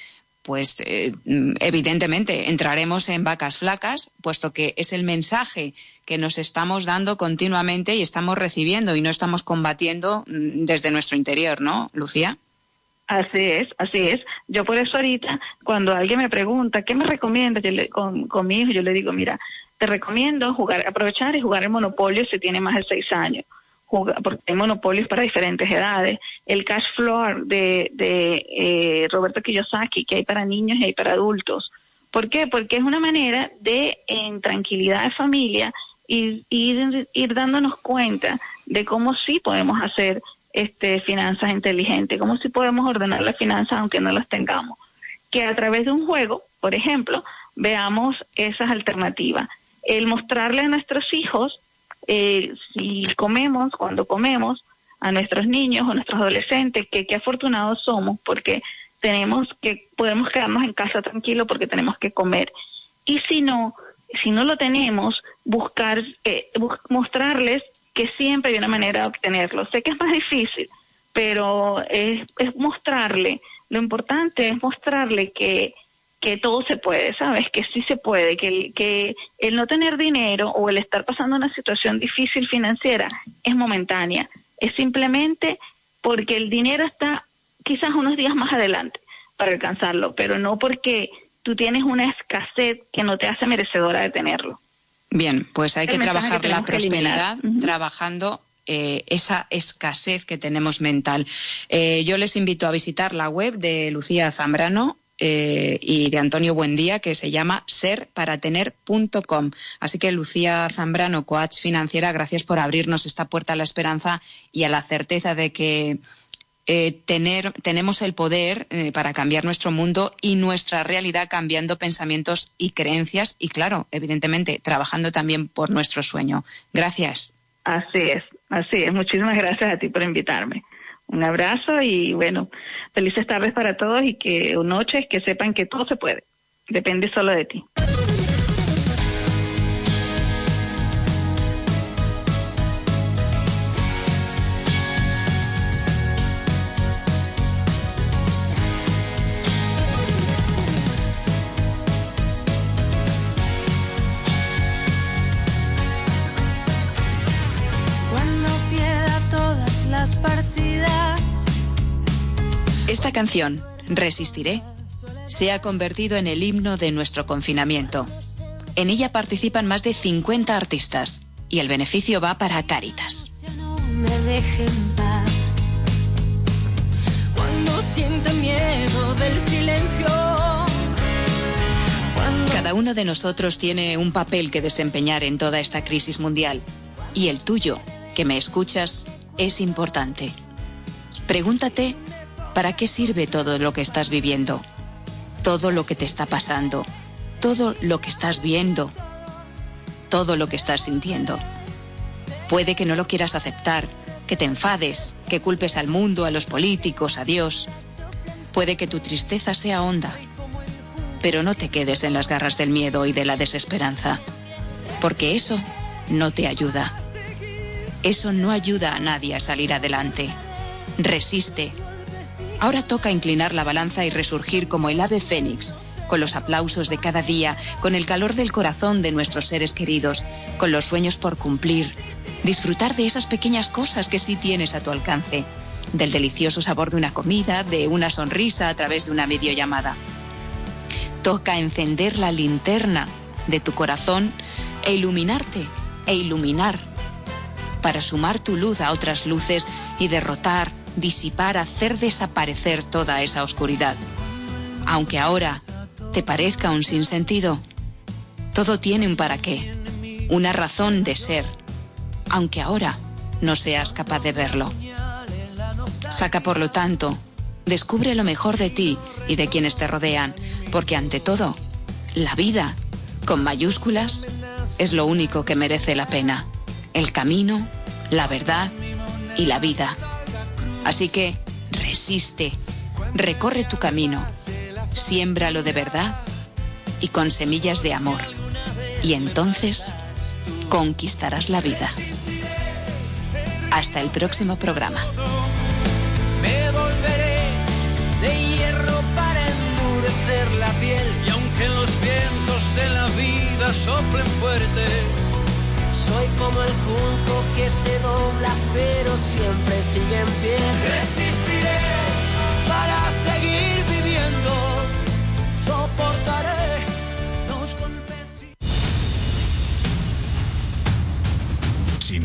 pues eh, evidentemente entraremos en vacas flacas, puesto que es el mensaje que nos estamos dando continuamente y estamos recibiendo y no estamos combatiendo mm, desde nuestro interior, ¿no, Lucía? Así es, así es. Yo por eso ahorita, cuando alguien me pregunta, ¿qué me recomienda yo le, con, con, mi hijo? Yo le digo, mira, te recomiendo jugar, aprovechar y jugar el monopolio si tiene más de seis años. Porque hay monopolios para diferentes edades. El cash flow de, de eh, Roberto Kiyosaki, que hay para niños y hay para adultos. ¿Por qué? Porque es una manera de, en tranquilidad de familia, ir, ir, dándonos cuenta de cómo sí podemos hacer este, finanzas inteligentes, cómo si podemos ordenar las finanzas aunque no las tengamos. Que a través de un juego, por ejemplo, veamos esas alternativas. El mostrarle a nuestros hijos, eh, si comemos, cuando comemos, a nuestros niños o nuestros adolescentes, que qué afortunados somos porque tenemos que, podemos quedarnos en casa tranquilo porque tenemos que comer. Y si no, si no lo tenemos, buscar, eh, mostrarles que siempre hay una manera de obtenerlo. Sé que es más difícil, pero es, mostrarle, lo importante es mostrarle que, que todo se puede, ¿sabes? Que sí se puede, que el, que el no tener dinero o el estar pasando una situación difícil financiera es momentánea, es simplemente porque el dinero está quizás unos días más adelante para alcanzarlo, pero no porque tú tienes una escasez que no te hace merecedora de tenerlo. Bien, pues hay que trabajar la prosperidad trabajando eh, esa escasez que tenemos mental. Eh, yo les invito a visitar la web de Lucía Zambrano, eh, y de Antonio Buendía que se llama serparatener.com. Así que Lucía Zambrano, coach financiera, gracias por abrirnos esta puerta a la esperanza y a la certeza de que eh, tener, tenemos el poder eh, para cambiar nuestro mundo y nuestra realidad cambiando pensamientos y creencias y, claro, evidentemente, trabajando también por nuestro sueño. Gracias. Así es, así es. Muchísimas gracias a ti por invitarme. Un abrazo y, bueno, felices tardes para todos y que noches que sepan que todo se puede. Depende solo de ti. Canción, Resistiré, se ha convertido en el himno de nuestro confinamiento. En ella participan más de 50 artistas y el beneficio va para Caritas. Cuando siente miedo del silencio. Cada uno de nosotros tiene un papel que desempeñar en toda esta crisis mundial y el tuyo, que me escuchas, es importante. Pregúntate ¿Para qué sirve todo lo que estás viviendo? Todo lo que te está pasando, todo lo que estás viendo, todo lo que estás sintiendo. Puede que no lo quieras aceptar, que te enfades, que culpes al mundo, a los políticos, a Dios. Puede que tu tristeza sea honda, pero no te quedes en las garras del miedo y de la desesperanza, porque eso no te ayuda. Eso no ayuda a nadie a salir adelante. Resiste, Ahora toca inclinar la balanza y resurgir como el ave fénix, con los aplausos de cada día, con el calor del corazón de nuestros seres queridos, con los sueños por cumplir, disfrutar de esas pequeñas cosas que sí tienes a tu alcance, del delicioso sabor de una comida, de una sonrisa a través de una videollamada. Toca encender la linterna de tu corazón e iluminarte e iluminar para sumar tu luz a otras luces y derrotar disipar, hacer desaparecer toda esa oscuridad. Aunque ahora te parezca un sinsentido, todo tiene un para qué, una razón de ser, aunque ahora no seas capaz de verlo. Saca, por lo tanto, descubre lo mejor de ti y de quienes te rodean, porque ante todo, la vida, con mayúsculas, es lo único que merece la pena. El camino, la verdad y la vida. Así que resiste, recorre tu camino, siémbralo de verdad y con semillas de amor. Y entonces conquistarás la vida. Hasta el próximo programa. Me volveré de hierro para endurecer la piel. Y aunque los vientos de la vida soplen fuerte, soy como el junco que se dobla, pero siempre sigue en pie. Resistiré para seguir viviendo, soportaré.